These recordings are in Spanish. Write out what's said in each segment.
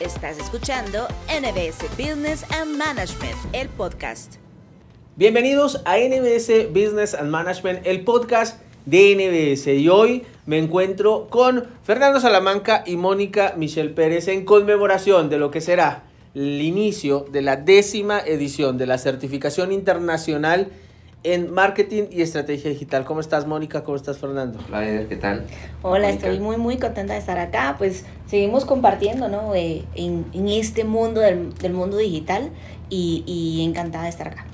Estás escuchando NBS Business and Management, el podcast. Bienvenidos a NBS Business and Management, el podcast de NBS. Y hoy me encuentro con Fernando Salamanca y Mónica Michelle Pérez en conmemoración de lo que será el inicio de la décima edición de la certificación internacional en marketing y estrategia digital. ¿Cómo estás, Mónica? ¿Cómo estás, Fernando? Hola, ¿qué tal? Hola, estoy muy, muy contenta de estar acá. Pues seguimos compartiendo, ¿no? Eh, en, en, este mundo del, del mundo digital y, y, encantada de estar acá.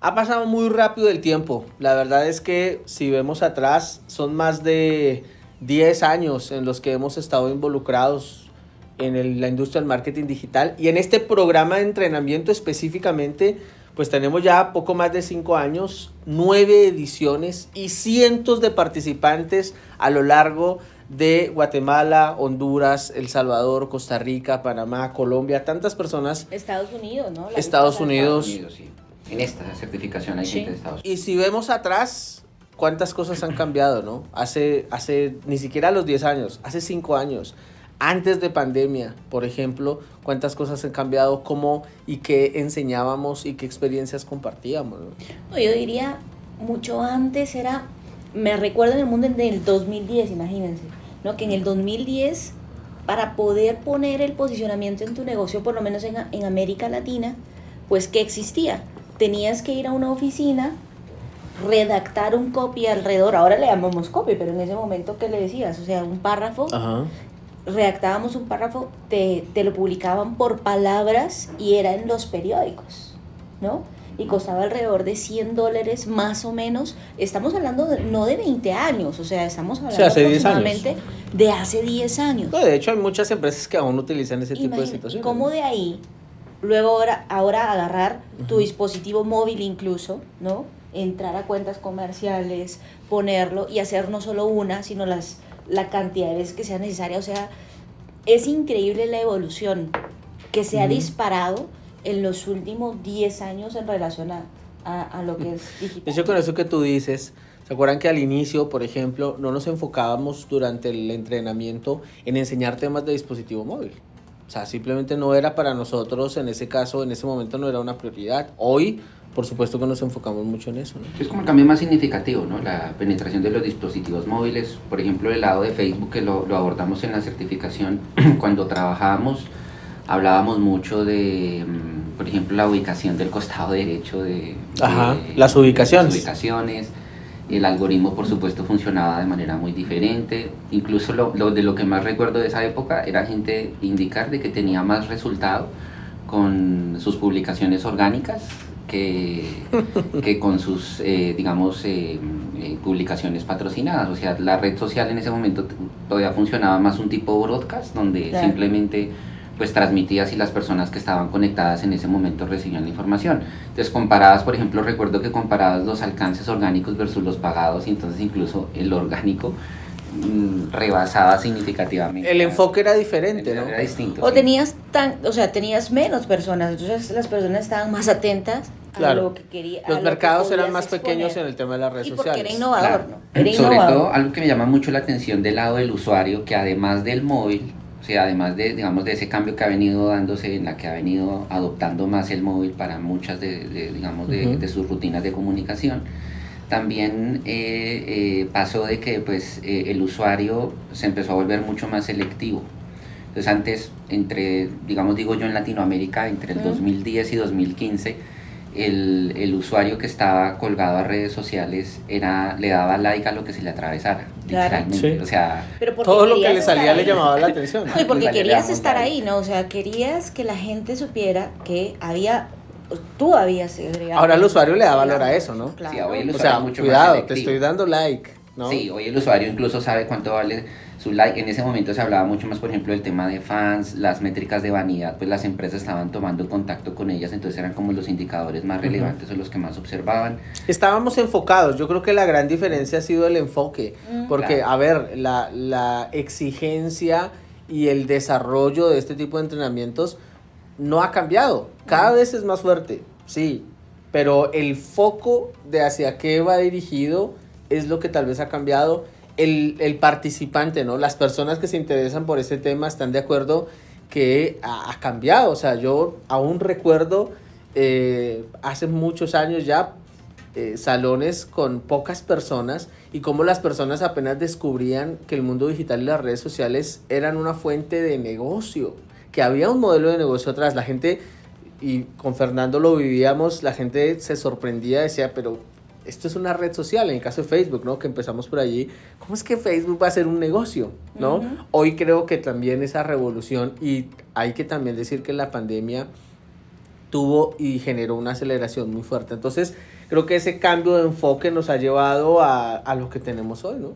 Ha pasado muy rápido el tiempo. La verdad es que si vemos atrás, son más de 10 años en los que hemos estado involucrados en el, la industria del marketing digital y en este programa de entrenamiento específicamente pues tenemos ya poco más de cinco años, nueve ediciones y cientos de participantes a lo largo de Guatemala, Honduras, El Salvador, Costa Rica, Panamá, Colombia, tantas personas. Estados Unidos, ¿no? La Estados Unidos. Estados Unidos sí. En esta certificación hay sí. gente de Estados Unidos. Y si vemos atrás, cuántas cosas han cambiado, ¿no? Hace, hace ni siquiera los 10 años, hace 5 años antes de pandemia, por ejemplo, cuántas cosas han cambiado, cómo y qué enseñábamos y qué experiencias compartíamos. ¿no? Yo diría, mucho antes era, me recuerdo en el mundo del 2010, imagínense, ¿no? que en el 2010, para poder poner el posicionamiento en tu negocio, por lo menos en, en América Latina, pues ¿qué existía? Tenías que ir a una oficina, redactar un copy alrededor, ahora le llamamos copy, pero en ese momento, ¿qué le decías? O sea, un párrafo. Ajá redactábamos un párrafo, te, te, lo publicaban por palabras y era en los periódicos, ¿no? Y costaba alrededor de 100 dólares más o menos. Estamos hablando de, no de 20 años, o sea, estamos hablando hace aproximadamente de hace 10 años. No, de hecho, hay muchas empresas que aún utilizan ese tipo de situaciones. ¿Cómo de ahí, luego ahora, ahora agarrar tu uh -huh. dispositivo móvil incluso, ¿no? Entrar a cuentas comerciales, ponerlo y hacer no solo una, sino las la cantidad de veces que sea necesaria. O sea, es increíble la evolución que se ha disparado en los últimos 10 años en relación a, a, a lo que es digital. Con eso que tú dices, ¿se acuerdan que al inicio, por ejemplo, no nos enfocábamos durante el entrenamiento en enseñar temas de dispositivo móvil? O sea, simplemente no era para nosotros, en ese caso, en ese momento no era una prioridad. Hoy, por supuesto que nos enfocamos mucho en eso. ¿no? Es como el cambio más significativo, ¿no? La penetración de los dispositivos móviles, por ejemplo, el lado de Facebook que lo, lo abordamos en la certificación, cuando trabajábamos, hablábamos mucho de, por ejemplo, la ubicación del costado derecho de, Ajá, de las ubicaciones. De las ubicaciones. El algoritmo, por supuesto, funcionaba de manera muy diferente. Incluso lo, lo, de lo que más recuerdo de esa época era gente indicar de que tenía más resultado con sus publicaciones orgánicas que, que con sus, eh, digamos, eh, eh, publicaciones patrocinadas. O sea, la red social en ese momento todavía funcionaba más un tipo broadcast, donde claro. simplemente pues transmitías y las personas que estaban conectadas en ese momento recibían la información. Entonces comparadas, por ejemplo, recuerdo que comparabas los alcances orgánicos versus los pagados y entonces incluso el orgánico mmm, rebasaba significativamente. El enfoque era diferente, ¿no? Era distinto. O sí. tenías tan, o sea, tenías menos personas, entonces las personas estaban más atentas Claro. a lo que quería. Los mercados que eran más exponer. pequeños en el tema de las redes y porque sociales. era innovador, Claro. ¿no? Era Sobre innovador. todo, algo que me llama mucho la atención del lado del usuario, que además del móvil, o sea, además de, digamos, de ese cambio que ha venido dándose, en la que ha venido adoptando más el móvil para muchas de, de digamos, de, sus rutinas de comunicación, también eh, eh, pasó de que pues, eh, el usuario se empezó a volver mucho más selectivo. Entonces antes, entre, digamos, digo yo en Latinoamérica, entre el Ujú. 2010 y 2015, el, el usuario que estaba colgado a redes sociales era, le daba like a lo que se le atravesara, Claro. literalmente. Sí. O sea, Pero Todo lo que le salía le llamaba la atención. No, y porque querías estar ahí. ¿no? O sea, querías que la gente supiera que había, tú habías agregado. Ahora el usuario le da valor a eso, ¿no? Claro. Sí, hoy el O usuario sea, es mucho más cuidado, te estoy dando like, ¿no? Sí, hoy el usuario incluso sabe cuánto vale su like. En ese momento se hablaba mucho más, por ejemplo, del tema de fans, las métricas de vanidad, pues las empresas estaban tomando contacto con ellas, entonces eran como los indicadores más relevantes o los que más observaban. Estábamos enfocados, yo creo que la gran diferencia ha sido el enfoque, Mm. porque, Claro. a ver, la, la exigencia y el desarrollo de este tipo de entrenamientos no ha cambiado, cada vez es más fuerte, sí, pero el foco de hacia qué va dirigido es lo que tal vez ha cambiado. El, el participante, ¿no? Las personas que se interesan por este tema están de acuerdo que ha, cambiado. O sea, yo aún recuerdo eh, hace muchos años ya eh, salones con pocas personas y cómo las personas apenas descubrían que el mundo digital y las redes sociales eran una fuente de negocio, que había un modelo de negocio atrás. La gente, y con Fernando lo vivíamos, la gente se sorprendía, decía, pero esto es una red social, en el caso de Facebook, ¿no? Que empezamos por allí. ¿Cómo es que Facebook va a ser un negocio, ¿no? Hoy creo que también esa revolución, y hay que también decir que la pandemia tuvo y generó una aceleración muy fuerte. Entonces, creo que ese cambio de enfoque nos ha llevado a, a lo que tenemos hoy, ¿no?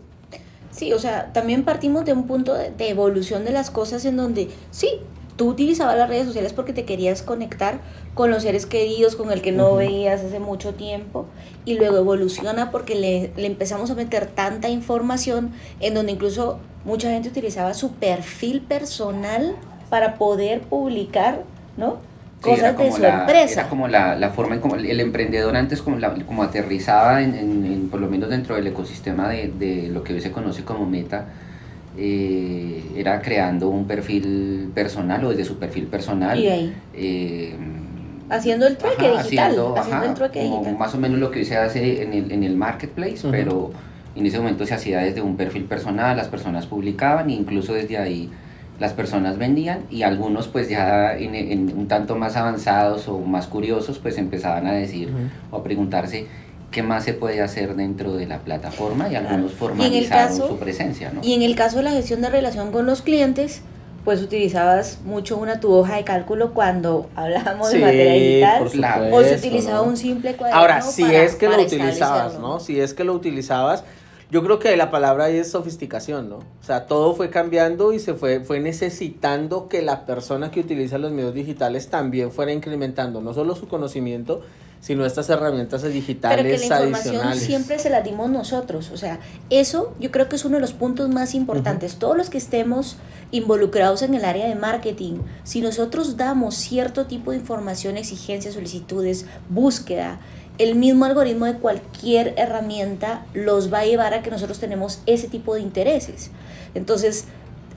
Sí, o sea, también partimos de un punto de, de evolución de las cosas en donde, sí, tú utilizabas las redes sociales porque te querías conectar con los seres queridos, con el que no veías hace mucho tiempo, y luego evoluciona porque le, le, empezamos a meter tanta información en donde incluso mucha gente utilizaba su perfil personal para poder publicar, ¿no? Cosas de su la, empresa. Era como la, la forma en como el emprendedor antes como, la, como aterrizaba en, en, por lo menos dentro del ecosistema de, de lo que hoy se conoce como meta, eh, era creando un perfil personal o desde su perfil personal. Eh, haciendo el trueque digital. Haciendo, el trueque digital. Más o menos lo que hoy se hace en el, en el marketplace, pero en ese momento se hacía desde un perfil personal, las personas publicaban e incluso desde ahí las personas vendían y algunos pues ya en, un tanto más avanzados o más curiosos pues empezaban a decir o a preguntarse qué más se puede hacer dentro de la plataforma y algunos formalizaron su presencia. ¿no? Y en el caso de la gestión de relación con los clientes, pues utilizabas mucho una tu hoja de cálculo cuando hablábamos de materia digital o se utilizaba un simple cuaderno Ahora, si es que lo utilizabas, ¿no? Si es que lo utilizabas, yo creo que la palabra ahí es sofisticación, ¿no? O sea, todo fue cambiando y se fue, fue necesitando que la persona que utiliza los medios digitales también fuera incrementando no solo su conocimiento, sino estas herramientas digitales Pero que la información siempre se la dimos nosotros, o sea, eso yo creo que es uno de los puntos más importantes. Todos los que estemos involucrados en el área de marketing, si nosotros damos cierto tipo de información, exigencias, solicitudes, búsqueda, el mismo algoritmo de cualquier herramienta los va a llevar a que nosotros tenemos ese tipo de intereses. Entonces,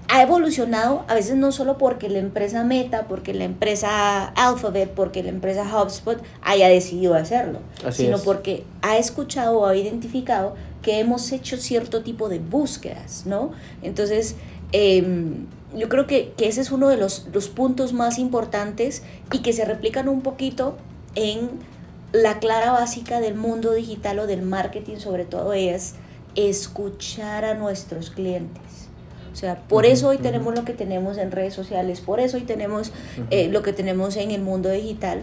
ha evolucionado a veces no solo porque la empresa Meta, porque la empresa Alphabet, porque la empresa HubSpot haya decidido hacerlo, sino porque ha escuchado o ha identificado que hemos hecho cierto tipo de búsquedas, ¿no? Entonces, em, yo creo que, que, ese es uno de los, los puntos más importantes y que se replican un poquito en la clara básica del mundo digital o del marketing sobre todo es escuchar a nuestros clientes. O sea, por eso hoy tenemos lo que tenemos en redes sociales, por eso hoy tenemos eh, lo que tenemos en el mundo digital,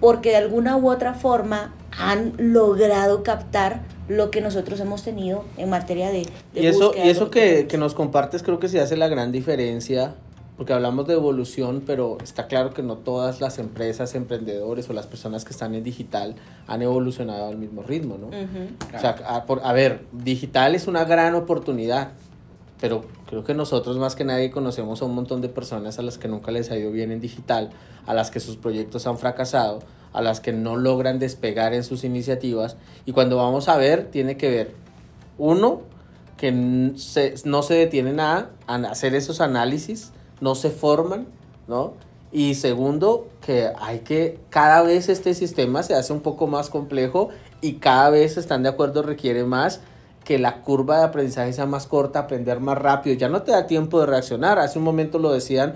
porque de alguna u otra forma han logrado captar lo que nosotros hemos tenido en materia de... y eso, y eso que, que, nos compartes creo que se hace la gran diferencia, porque hablamos de evolución, pero está claro que no todas las empresas, emprendedores o las personas que están en digital han evolucionado al mismo ritmo, ¿no? O sea, a, por, a ver, digital es una gran oportunidad, pero creo que nosotros más que nadie conocemos a un montón de personas a las que nunca les ha ido bien en digital, a las que sus proyectos han fracasado, a las que no logran despegar en sus iniciativas. Y cuando vamos a ver, tiene que ver, uno, que no se detienen a, a hacer esos análisis, no se forman, ¿no? Y segundo, que hay que, cada vez este sistema se hace un poco más complejo y cada vez están de acuerdo, requiere más que la curva de aprendizaje sea más corta, aprender más rápido. Ya no te da tiempo de reaccionar. Hace un momento lo decían.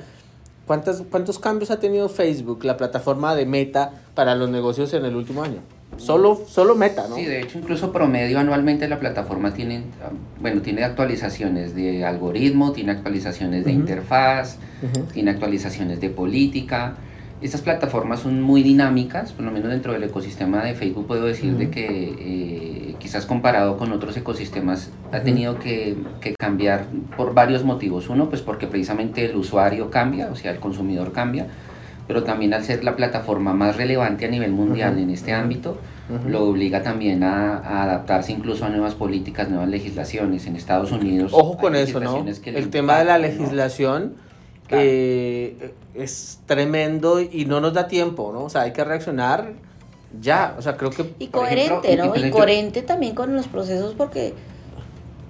¿Cuántos, ¿Cuántos cambios ha tenido Facebook, la plataforma de Meta, para los negocios en el último año? Solo, solo Meta, ¿no? Sí, de hecho, incluso promedio anualmente la plataforma tiene, bueno, tiene actualizaciones de algoritmo, tiene actualizaciones de interfaz, tiene actualizaciones de política. Estas plataformas son muy dinámicas, por lo menos dentro del ecosistema de Facebook puedo decir de que eh, quizás comparado con otros ecosistemas ha tenido que, que, cambiar por varios motivos. Uno, pues porque precisamente el usuario cambia, o sea, el consumidor cambia, pero también al ser la plataforma más relevante a nivel mundial en este ámbito, lo obliga también a, a, adaptarse incluso a nuevas políticas, nuevas legislaciones. En Estados Unidos... Ojo con eso, ¿no? el tema de la legislación eh, es tremendo y no nos da tiempo, ¿no? O sea, hay que reaccionar ya, o sea, creo que... Y coherente, ¿no? Y coherente también con los procesos porque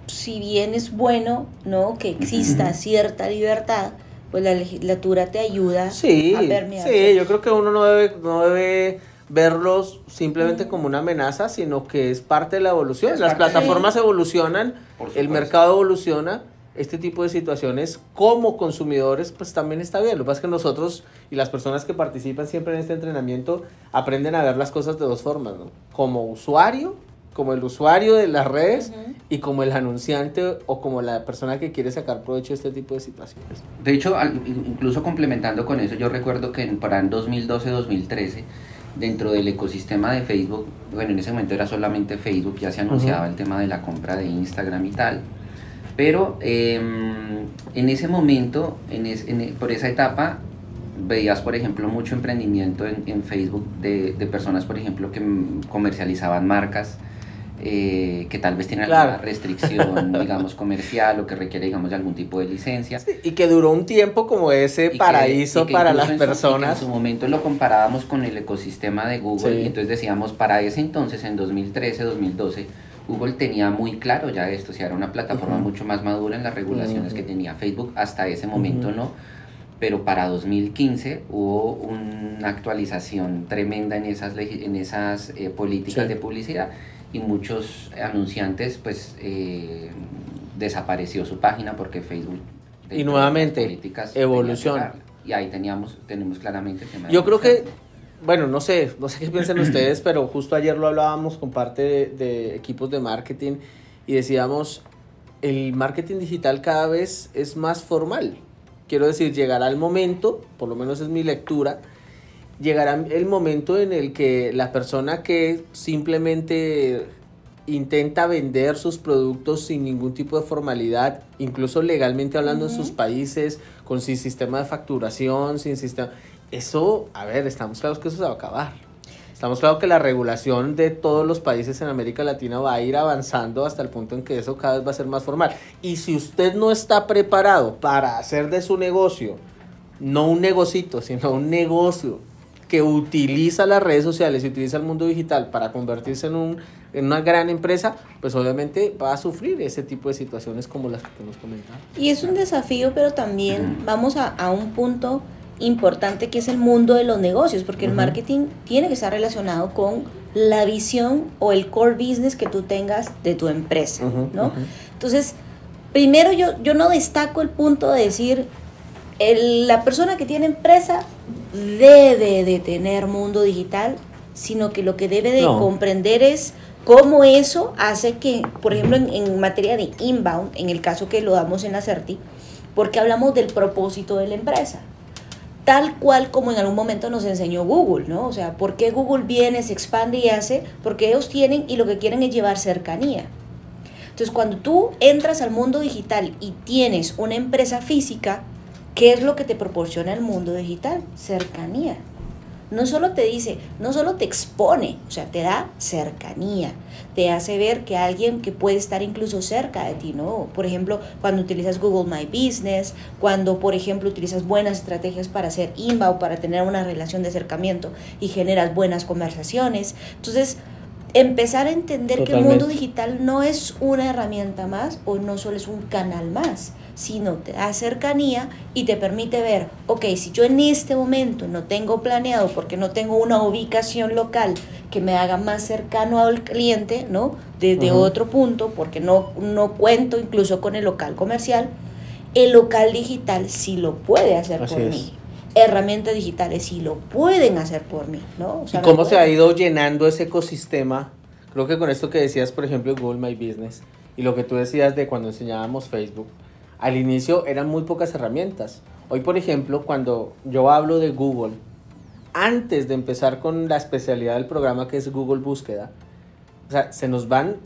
si bien es bueno, ¿no? Que exista cierta libertad, pues la legislatura te ayuda Sí, a permear. sí, yo creo que uno no debe, no debe verlos simplemente como una amenaza, sino que es parte de la evolución. Es Las de- plataformas evolucionan, el mercado evoluciona, este tipo de situaciones como consumidores pues también está bien. Lo que pasa es que nosotros y las personas que participan siempre en este entrenamiento aprenden a ver las cosas de dos formas, ¿no? Como usuario, como el usuario de las redes y como el anunciante o como la persona que quiere sacar provecho de este tipo de situaciones. De hecho, incluso complementando con eso, yo recuerdo que en- para en 2012-2013, dentro del ecosistema de Facebook, bueno, en ese momento era solamente Facebook, ya se anunciaba el tema de la compra de Instagram y tal, pero em, en ese momento, en es- en por esa etapa, veías, por ejemplo, mucho emprendimiento en, en Facebook de, de personas, por ejemplo, que comercializaban marcas. eh, que tal vez tienen Claro. alguna restricción, digamos, comercial o que requiere, digamos, de algún tipo de licencia. Y que duró un tiempo como ese Y que- paraíso y que para las en su- que personas. en su momento lo comparábamos con el ecosistema de Google Sí. y entonces decíamos, para ese entonces, en 2013, 2012, Google tenía muy claro ya esto, o sea, era una plataforma mucho más madura en las regulaciones que tenía Facebook, hasta ese momento no, pero para 2015 hubo una actualización tremenda en esas, en esas eh, políticas Sí. de publicidad y muchos anunciantes pues eh, desapareció su página porque Facebook Y nuevamente, políticas evolución. Y ahí teníamos, tenemos claramente el tema de Yo creo que. Bueno, no sé, no sé qué piensan ustedes, pero justo ayer lo hablábamos con parte de, de equipos de marketing y decíamos, el marketing digital cada vez es más formal. Quiero decir, llegará el momento, por lo menos es mi lectura, llegará el momento en el que la persona que simplemente intenta vender sus productos sin ningún tipo de formalidad, incluso legalmente hablando en sus países, con sin sistema de facturación, sin sistema... Eso, a ver, estamos claros que eso se va a acabar. Estamos claros que la regulación de todos los países en América Latina va a ir avanzando hasta el punto en que eso cada vez va a ser más formal. Y si usted no está preparado para hacer de su negocio, no un negocito, sino un negocio que utiliza las redes sociales y utiliza el mundo digital para convertirse en, un, en una gran empresa, pues obviamente va a sufrir ese tipo de situaciones como las que hemos comentado. Y es un desafío, pero también vamos a, a un punto importante que es el mundo de los negocios, porque el marketing tiene que estar relacionado con la visión o el core business que tú tengas de tu empresa, ¿no? Entonces, primero yo, yo no destaco el punto de decir, el- la persona que tiene empresa debe de tener mundo digital, sino que lo que debe de No. comprender es cómo eso hace que, por ejemplo, en, en materia de inbound, en el caso que lo damos en Acerti, porque hablamos del propósito de la empresa. Tal cual como en algún momento nos enseñó Google, ¿no? O sea, ¿por qué Google viene, se expande y hace? Porque ellos tienen y lo que quieren es llevar cercanía. Entonces, cuando tú entras al mundo digital y tienes una empresa física, ¿qué es lo que te proporciona el mundo digital? Cercanía. No solo te dice, no solo te expone, o sea, te da cercanía, te hace ver que alguien que puede estar incluso cerca de ti, ¿no? Por ejemplo, cuando utilizas Google My Business, cuando, por ejemplo, utilizas buenas estrategias para hacer inbound, para tener una relación de acercamiento y generas buenas conversaciones. Entonces, empezar a entender que el mundo digital no es una herramienta más o no solo es un canal más, sino te da cercanía y te permite ver, ok, si yo en este momento no tengo planeado porque no tengo una ubicación local que me haga más cercano al cliente, ¿no? Desde Ujú. otro punto, porque no, no cuento incluso con el local comercial, el local digital sí lo puede hacer Así por es. mí. Herramientas digitales sí lo pueden hacer por mí, ¿no? O sea, ¿Y cómo se ha ido llenando ese ecosistema? Creo que con esto que decías, por ejemplo, Google My Business y lo que tú decías de cuando enseñábamos Facebook, al inicio eran muy pocas herramientas. Hoy, por ejemplo, cuando yo hablo de Google, antes de empezar con la especialidad del programa que es Google Búsqueda, se nos van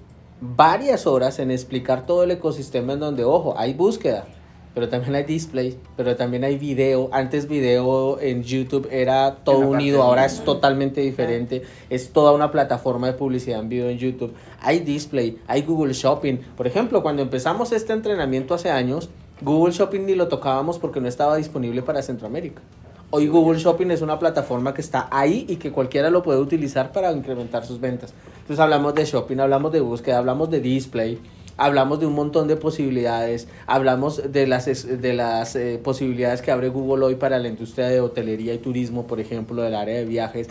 varias horas en explicar todo el ecosistema en donde, ojo, hay búsqueda, pero también hay display, pero también hay video. Antes video en YouTube era todo unido, ahora es totalmente diferente. Es toda una plataforma de publicidad en video en YouTube. Hay display, hay Google Shopping. Por ejemplo, cuando empezamos este entrenamiento hace años, Google Shopping ni lo tocábamos porque no estaba disponible para Centroamérica. Hoy Google Shopping es una plataforma que está ahí y que cualquiera lo puede utilizar para incrementar sus ventas. Entonces hablamos de shopping, hablamos de búsqueda, hablamos de display, hablamos de un montón de posibilidades, hablamos de las, de las eh, posibilidades que abre Google hoy para la industria de hotelería y turismo, por ejemplo, del área de viajes.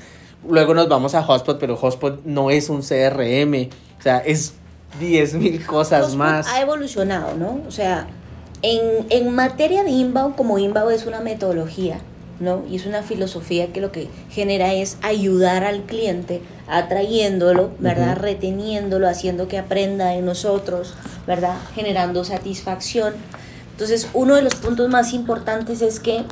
Luego nos vamos a Hotspot, pero Hotspot no es un CRM, o sea, es 10 mil cosas Hotspot más. Ha evolucionado, ¿no? O sea, en, en materia de inbound, como inbound es una metodología, ¿no? Y es una filosofía que lo que genera es ayudar al cliente, atrayéndolo, ¿verdad? Reteniéndolo, haciendo que aprenda de nosotros, ¿verdad? Generando satisfacción. Entonces, uno de los puntos más importantes es que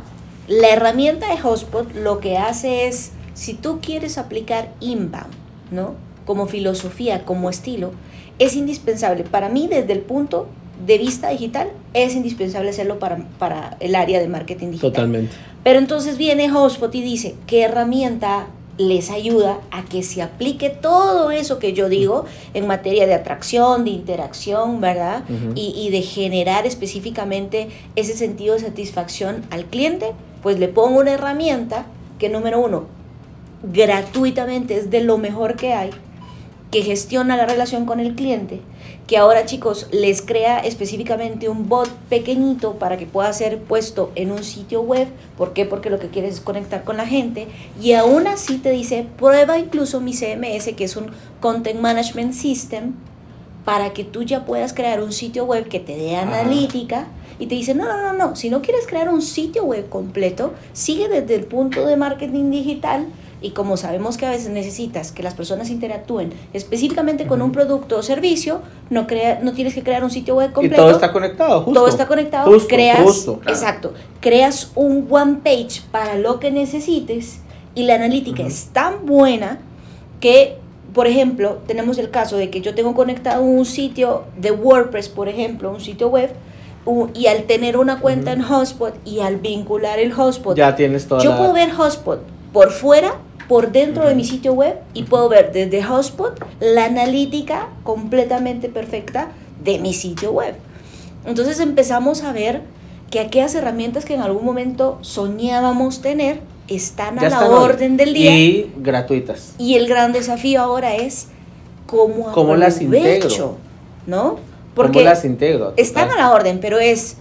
la herramienta de Hotspot lo que hace es, si tú quieres aplicar inbound, ¿no? Como filosofía, como estilo, es indispensable para mí desde el punto de vista digital, es indispensable hacerlo para, para el área de marketing digital. Totalmente. Pero entonces viene Hotspot y dice, ¿qué herramienta les ayuda a que se aplique todo eso que yo digo en materia de atracción, de interacción, ¿verdad? Y, y de generar específicamente ese sentido de satisfacción al cliente, pues le pongo una herramienta que número uno, gratuitamente es de lo mejor que hay, que gestiona la relación con el cliente, que ahora chicos les crea específicamente un bot pequeñito para que pueda ser puesto en un sitio web. ¿Por qué? Porque lo que quieres es conectar con la gente. Y aún así te dice, prueba incluso mi CMS, que es un Content Management System, para que tú ya puedas crear un sitio web que te dé analítica. Y te dice, no, no, no, no, si no quieres crear un sitio web completo, sigue desde el punto de marketing digital y como sabemos que a veces necesitas que las personas interactúen específicamente con un producto o servicio, no, crea, no tienes que crear un sitio web Y completo. todo está conectado, justo. Todo está conectado, Justo, creas, justo. exacto, creas un one page para lo que necesites y la analítica Ujú. es tan buena que, por ejemplo, tenemos el caso de que yo tengo conectado un sitio de WordPress, por ejemplo, un sitio web, y al tener una cuenta Ujú. en Hotspot y al vincular el Hotspot, Ya tienes toda yo la- puedo ver Hotspot por fuera, por dentro de mi sitio web y puedo ver desde Hotspot la analítica completamente perfecta de mi sitio web. Entonces empezamos a ver que aquellas herramientas que en algún momento soñábamos tener están a la están hoy. orden del día. Y gratuitas. Y el gran desafío ahora es cómo, ¿Cómo las integro? ¿no? ¿Cómo las integro? están a la orden, pero es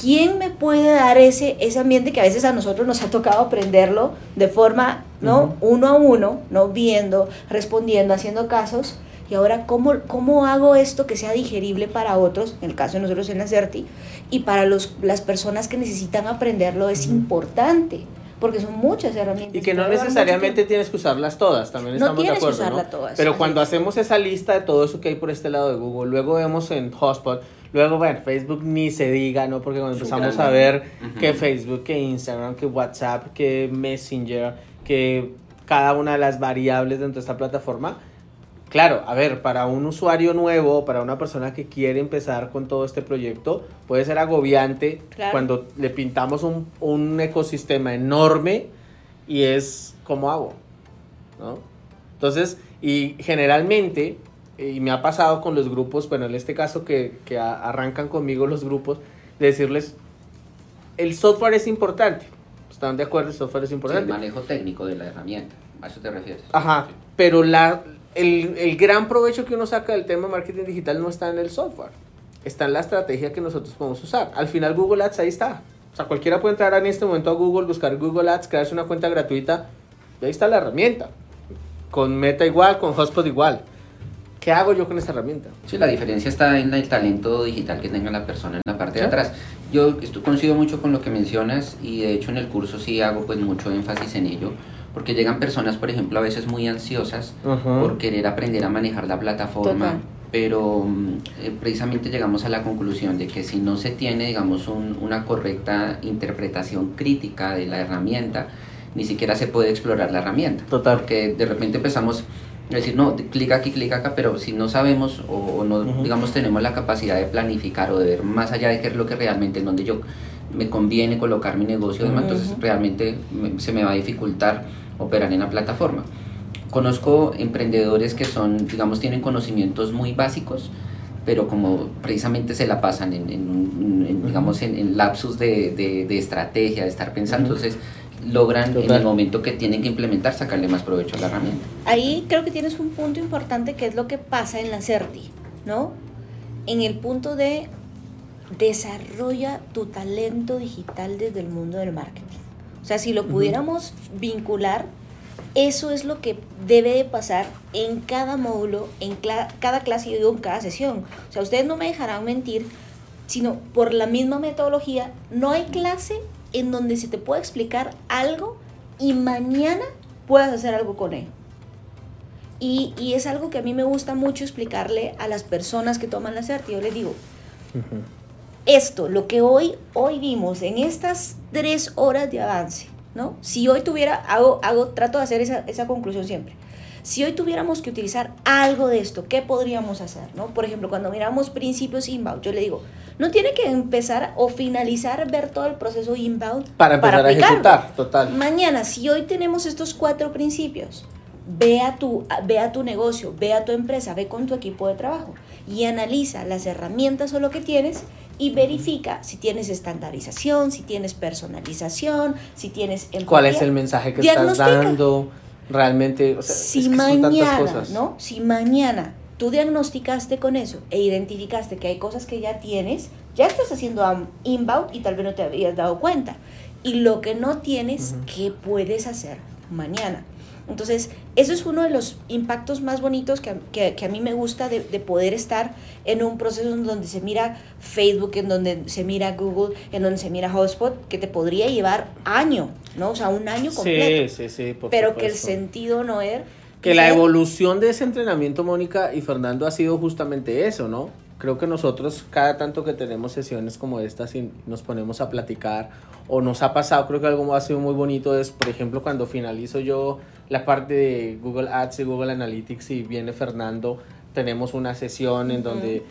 quién me puede dar ese, ese ambiente que a veces a nosotros nos ha tocado aprenderlo de forma, ¿no? Ujú. Uno a uno, ¿no? Viendo, respondiendo, haciendo casos. Y ahora, ¿cómo, ¿cómo hago esto que sea digerible para otros? En el caso de nosotros en la CERTI. Y para los, las personas que necesitan aprenderlo es Ujú. importante. Porque son muchas herramientas. Y que no necesariamente tienes que usarlas todas, también No estamos de tienes que acuerdo. usarla ¿no? todas, Pero cuando hacemos esa lista de todo eso que hay por este lado de Google, luego vemos en Hotspot, luego bueno, Facebook ni se diga, ¿no? Porque cuando empezamos a ver Ujú. que Facebook, que Instagram, que WhatsApp, que Messenger, que cada una de las variables dentro de esta plataforma, Claro, a ver, para un usuario nuevo, para una persona que quiere empezar con todo este proyecto, puede ser agobiante Claro. cuando le pintamos un, un ecosistema enorme y es ¿cómo hago? ¿No? Entonces, y generalmente, y me ha pasado con los grupos, bueno, en este caso que, que arrancan conmigo los grupos, de decirles, el software es importante. ¿Están de acuerdo? El software es Sí, el importante. manejo técnico de la herramienta. ¿A eso te refieres? Ajá, Sí. pero la, el, el gran provecho que uno saca del tema marketing digital no está en el software, está en la estrategia que nosotros podemos usar. Al final Google Ads ahí está. O sea, cualquiera puede entrar en este momento a Google, buscar Google Ads, crearse una cuenta gratuita y ahí está la herramienta. Con Meta igual, con Hotspot igual. ¿Qué hago yo con esa herramienta? Sí, la diferencia está en el talento digital que tenga la persona en la parte de Claro. atrás. Yo esto- coincido mucho con lo que mencionas y de hecho en el curso sí hago pues mucho énfasis en ello, porque llegan personas, por ejemplo, a veces muy ansiosas Ajá. por querer aprender a manejar la plataforma, Total. pero mm, eh, precisamente llegamos a la conclusión de que si no se tiene, digamos, un- una correcta interpretación crítica de la herramienta, ni siquiera se puede explorar la herramienta. Total. Porque de repente empezamos a decir, no, clic aquí, clic acá, pero si no sabemos o, o no, digamos, tenemos la capacidad de planificar o de ver más allá de qué es lo que realmente, en donde yo me conviene colocar mi negocio, entonces realmente me- se me va a dificultar operar en la plataforma. Conozco emprendedores que son, digamos, tienen conocimientos muy básicos, pero como precisamente se la pasan en, en en, digamos, en, en lapsus de, de- de estrategia, de estar pensando, entonces logran en el momento que tienen que implementar sacarle más provecho a la herramienta. Ahí creo que tienes un punto importante que es lo que pasa en la CERTI, ¿no? en el punto de desarrolla tu talento digital desde el mundo del marketing. O sea, si lo pudiéramos vincular, eso es lo que debe de pasar en cada módulo, en cada clase y en cada sesión. O sea, ustedes no me dejarán mentir, sino por la misma metodología, no hay clase en donde se te pueda explicar algo y mañana puedas hacer algo con él. Y, y, es algo que a mí me gusta mucho explicarle a las personas que toman la CERT. Yo les digo, esto, lo que hoy, hoy vimos en estas tres horas de avance, ¿no? Si hoy tuviera, hago, hago, trato de hacer esa, esa conclusión siempre. Si hoy tuviéramos que utilizar algo de esto, ¿qué podríamos hacer? ¿no? Por ejemplo, cuando miramos principios inbound, yo le digo, no tiene que empezar o finalizar ver todo el proceso inbound para empezar a ejecutar, total. Mañana, si hoy tenemos estos cuatro principios, ve a, tu, ve a tu negocio, ve a tu empresa, ve con tu equipo de trabajo y analiza las herramientas o lo que tienes y verifica si tienes estandarización, si tienes personalización, si tienes ¿Cuál es el mensaje que estás dando? Realmente, o sea, si mañana, ¿no? Si mañana tú diagnosticaste con eso e identificaste que hay cosas que ya tienes, ya estás haciendo inbound y tal vez no te habías dado cuenta. Y lo que no tienes, ¿qué puedes hacer mañana? Entonces, eso es uno de los impactos más bonitos que, que, a mí me gusta de, de, poder estar en un proceso en donde se mira Facebook, en donde se mira Google, en donde se mira Hotspot, que te podría llevar año, ¿no? O sea, un año completo. Sí, sí, sí. pero que el sentido no era... Que la evolución de ese entrenamiento, Mónica y Fernando, ha sido justamente eso, ¿no? creo que nosotros cada tanto que tenemos sesiones como estas y nos ponemos a platicar o nos ha pasado, creo que algo ha sido muy bonito es, por ejemplo, cuando finalizo yo la parte de Google Ads y Google Analytics y viene Fernando, tenemos una sesión en donde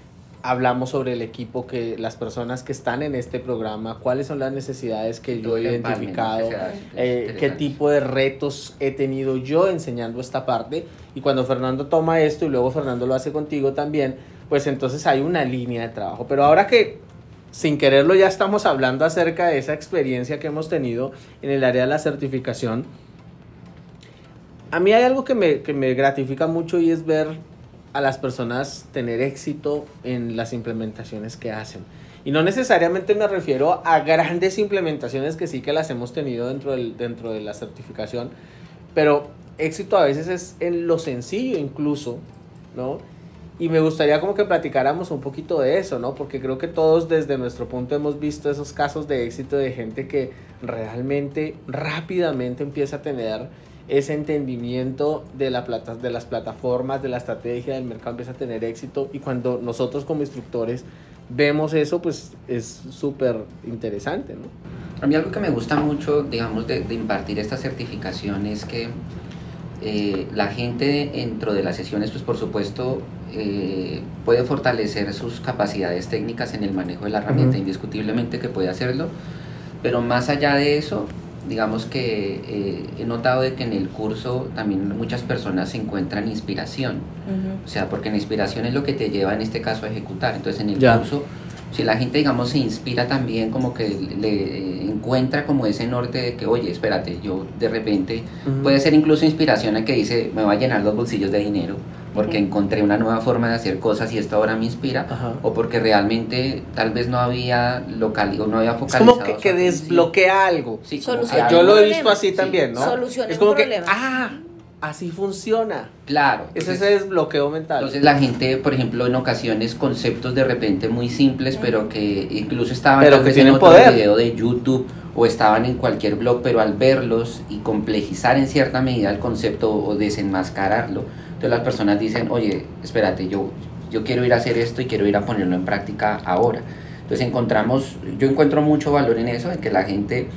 hablamos sobre el equipo que las personas que están en este programa, cuáles son las necesidades que yo he identificado, eh, qué tipo de retos he tenido yo enseñando esta parte. Y cuando Fernando toma esto y luego Fernando lo hace contigo también, pues entonces hay una línea de trabajo. Pero ahora que sin quererlo ya estamos hablando acerca de esa experiencia que hemos tenido en el área de la certificación, a mí hay algo que me, que me gratifica mucho y es ver a las personas tener éxito en las implementaciones que hacen. Y no necesariamente me refiero a grandes implementaciones que sí que las hemos tenido dentro, del, dentro de la certificación, pero éxito a veces es en lo sencillo incluso, ¿no? Y me gustaría como que platicáramos un poquito de eso, ¿no? Porque creo que todos desde nuestro punto hemos visto esos casos de éxito de gente que realmente rápidamente empieza a tener ese entendimiento de, la plata, de las plataformas, de la estrategia del mercado, empieza a tener éxito. Y cuando nosotros como instructores vemos eso, pues es súper interesante, ¿no? A mí algo que me gusta mucho, digamos, de, de impartir esta certificación es que eh, la gente dentro de las sesiones, pues por supuesto, eh, puede fortalecer sus capacidades técnicas en el manejo de la herramienta, indiscutiblemente que puede hacerlo, pero más allá de eso, digamos que eh, he notado de que en el curso también muchas personas se encuentran inspiración, o sea, porque la inspiración es lo que te lleva en este caso a ejecutar, entonces en el curso si la gente, digamos, se inspira también, como que le encuentra como ese norte de que, oye, espérate, yo de repente, puede ser incluso inspiración a que dice, me va a llenar los bolsillos de dinero, porque encontré una nueva forma de hacer cosas y esto ahora me inspira, o porque realmente tal vez no había local o no había focalizado. Es como que, desbloquea algo. Sí, yo lo he visto así también, ¿no? es como que, ah, Así funciona. Claro. Es ese desbloqueo mental. Entonces la gente, por ejemplo, en ocasiones conceptos de repente muy simples, pero que incluso estaban pero que en otro video de YouTube o estaban en cualquier blog, pero al verlos y complejizar en cierta medida el concepto o desenmascararlo, entonces las personas dicen, oye, espérate, yo, yo quiero ir a hacer esto y quiero ir a ponerlo en práctica ahora. Entonces encontramos, yo encuentro mucho valor en eso, en que la gente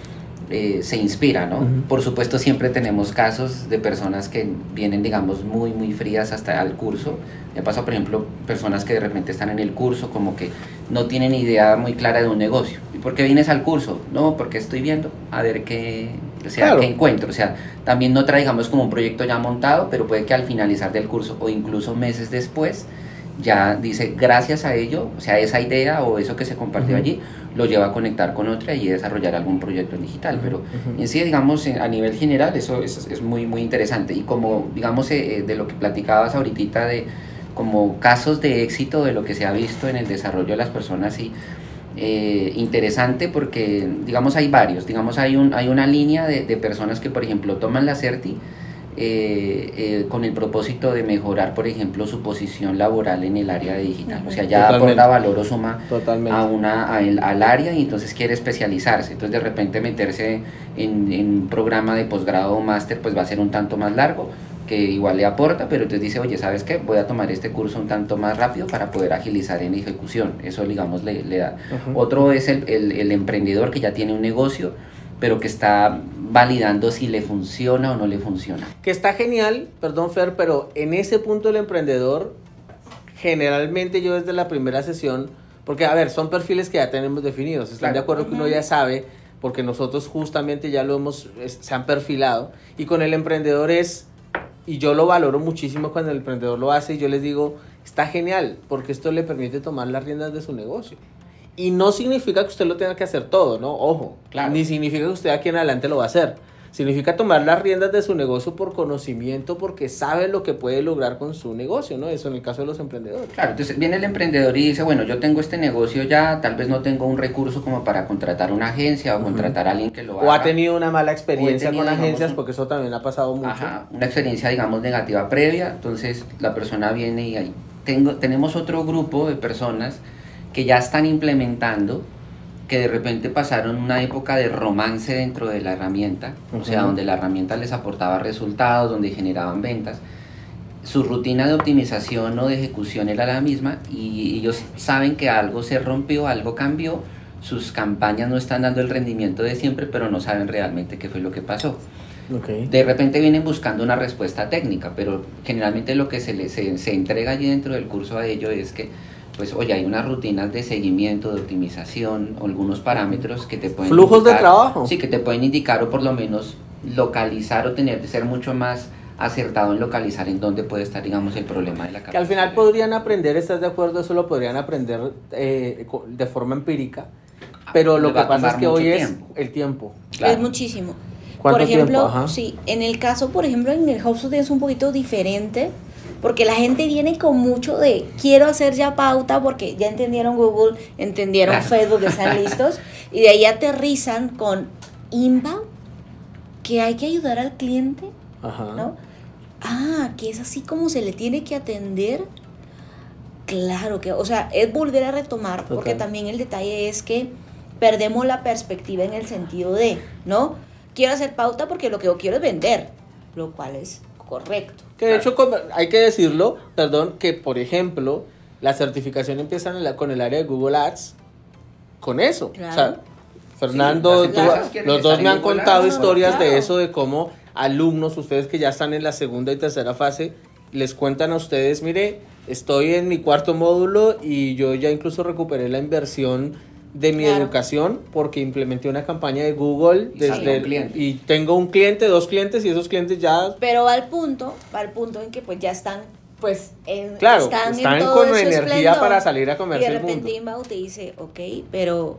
eh, se inspira, ¿no? Por supuesto siempre tenemos casos de personas que vienen, digamos, muy, muy frías hasta el curso. Me pasa, por ejemplo, personas que de repente están en el curso como que no tienen idea muy clara de un negocio. ¿Y por qué vienes al curso? No, porque estoy viendo a ver qué, o sea, qué encuentro. O sea, también no traigamos como un proyecto ya montado, pero puede que al finalizar del curso o incluso meses después ya dice, gracias a ello, o sea, esa idea o eso que se compartió allí, lo lleva a conectar con otra y desarrollar algún proyecto en digital. Pero en sí, digamos, a nivel general, eso es, es muy, muy interesante. Y como, digamos, eh, eh, de lo que platicabas ahorita de como casos de éxito de lo que se ha visto en el desarrollo de las personas y eh, interesante porque, digamos, hay varios. Digamos, hay, un, hay una línea de, de personas que, por ejemplo, toman la CERTI eh, eh, con el propósito de mejorar, por ejemplo, su posición laboral en el área de digital. O sea, ya aporta valor o suma a una, al área y entonces quiere especializarse. Entonces, de repente, meterse en, en un programa de posgrado o máster, pues va a ser un tanto más largo que igual le aporta, pero entonces dice, oye, ¿sabes qué? Voy a tomar este curso un tanto más rápido para poder agilizar en ejecución. Eso, digamos, le, le da. Otro es el, el, el, emprendedor que ya tiene un negocio, pero que está validando si le funciona o no le funciona. Que está genial, perdón Fer, pero en ese punto el emprendedor, generalmente yo desde la primera sesión, porque a ver, son perfiles que ya tenemos definidos, están de acuerdo que uno ya sabe, porque nosotros justamente ya lo hemos, se han perfilado, y con el emprendedor es y yo lo valoro muchísimo cuando el emprendedor lo hace y yo les digo, está genial, porque esto le permite tomar las riendas de su negocio. Y no significa que usted lo tenga que hacer todo, ¿no? Ojo, claro. ni significa que usted aquí en adelante lo va a hacer. Significa tomar las riendas de su negocio por conocimiento, porque sabe lo que puede lograr con su negocio, ¿no? Eso en el caso de los emprendedores. Claro, entonces viene el emprendedor y dice, bueno, yo tengo este negocio ya, tal vez no tengo un recurso como para contratar una agencia o contratar a alguien que lo haga. O ha tenido una mala experiencia tenido, con agencias, digamos, porque eso también ha pasado mucho. Ajá, una experiencia, digamos, negativa previa, entonces la persona viene y ahí tengo, tenemos otro grupo de personas que ya están implementando que de repente pasaron una época de romance dentro de la herramienta, uh -huh. o sea, donde la herramienta les aportaba resultados, donde generaban ventas. Su rutina de optimización o de ejecución era la misma y ellos saben que algo se rompió, algo cambió, sus campañas no están dando el rendimiento de siempre, pero no saben realmente qué fue lo que pasó. Okay. De repente vienen buscando una respuesta técnica, pero generalmente lo que se, les, se, se entrega allí dentro del curso a ellos es que pues oye, hay unas rutinas de seguimiento, de optimización, algunos parámetros que te pueden flujos indicar, de trabajo. Sí, que te pueden indicar o por lo menos localizar o tener de ser mucho más acertado en localizar en dónde puede estar, digamos, el problema de la Que al final podrían aprender, ¿estás de acuerdo? Eso lo podrían aprender eh, de forma empírica, pero lo que pasa es que hoy tiempo. es el tiempo. Claro. Es muchísimo. Por ejemplo, sí, en el caso, por ejemplo, en el HubSpot es un poquito diferente porque la gente viene con mucho de quiero hacer ya pauta porque ya entendieron Google, entendieron claro. Facebook, están listos y de ahí aterrizan con inbound que hay que ayudar al cliente, Ajá. ¿no? Ah, que es así como se le tiene que atender. Claro que, o sea, es volver a retomar, porque también el detalle es que perdemos la perspectiva en el sentido de, ¿no? Quiero hacer pauta porque lo que yo quiero es vender, lo cual es correcto. Que de hecho hay que decirlo, perdón, que por ejemplo, la certificación empieza la, con el área de Google Ads, con eso. Claro. O sea, Fernando, sí, tú, los dos me han contado historias claro. de eso, de cómo alumnos, ustedes que ya están en la segunda y tercera fase, les cuentan a ustedes, mire, estoy en mi cuarto módulo y yo ya incluso recuperé la inversión de mi claro. educación porque implementé una campaña de Google desde el, y tengo un cliente, dos clientes y esos clientes ya pero va al punto, va al punto en que pues ya están pues en, claro, están, están en con energía para salir a comerse y de repente Inbound te dice, ok, pero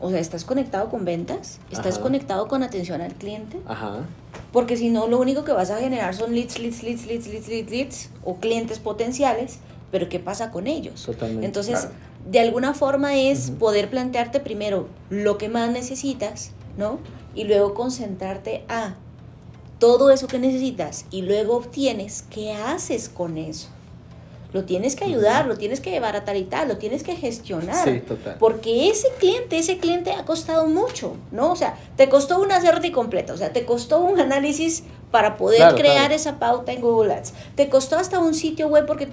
o sea, ¿estás conectado con ventas? ¿Estás Ajá. conectado con atención al cliente? Ajá. Porque si no, lo único que vas a generar son leads, leads, leads, leads, leads, leads, leads o clientes potenciales, pero ¿qué pasa con ellos? Totalmente. Entonces, claro de alguna forma es uh -huh. poder plantearte primero lo que más necesitas, ¿no? Y luego concentrarte a todo eso que necesitas y luego obtienes, ¿qué haces con eso? Lo tienes que ayudar, uh -huh. lo tienes que llevar a tal y tal, lo tienes que gestionar. Sí, total. Porque ese cliente, ese cliente ha costado mucho, ¿no? O sea, te costó una CERTI completa, o sea, te costó un análisis para poder claro, crear claro. esa pauta en Google Ads. Te costó hasta un sitio web porque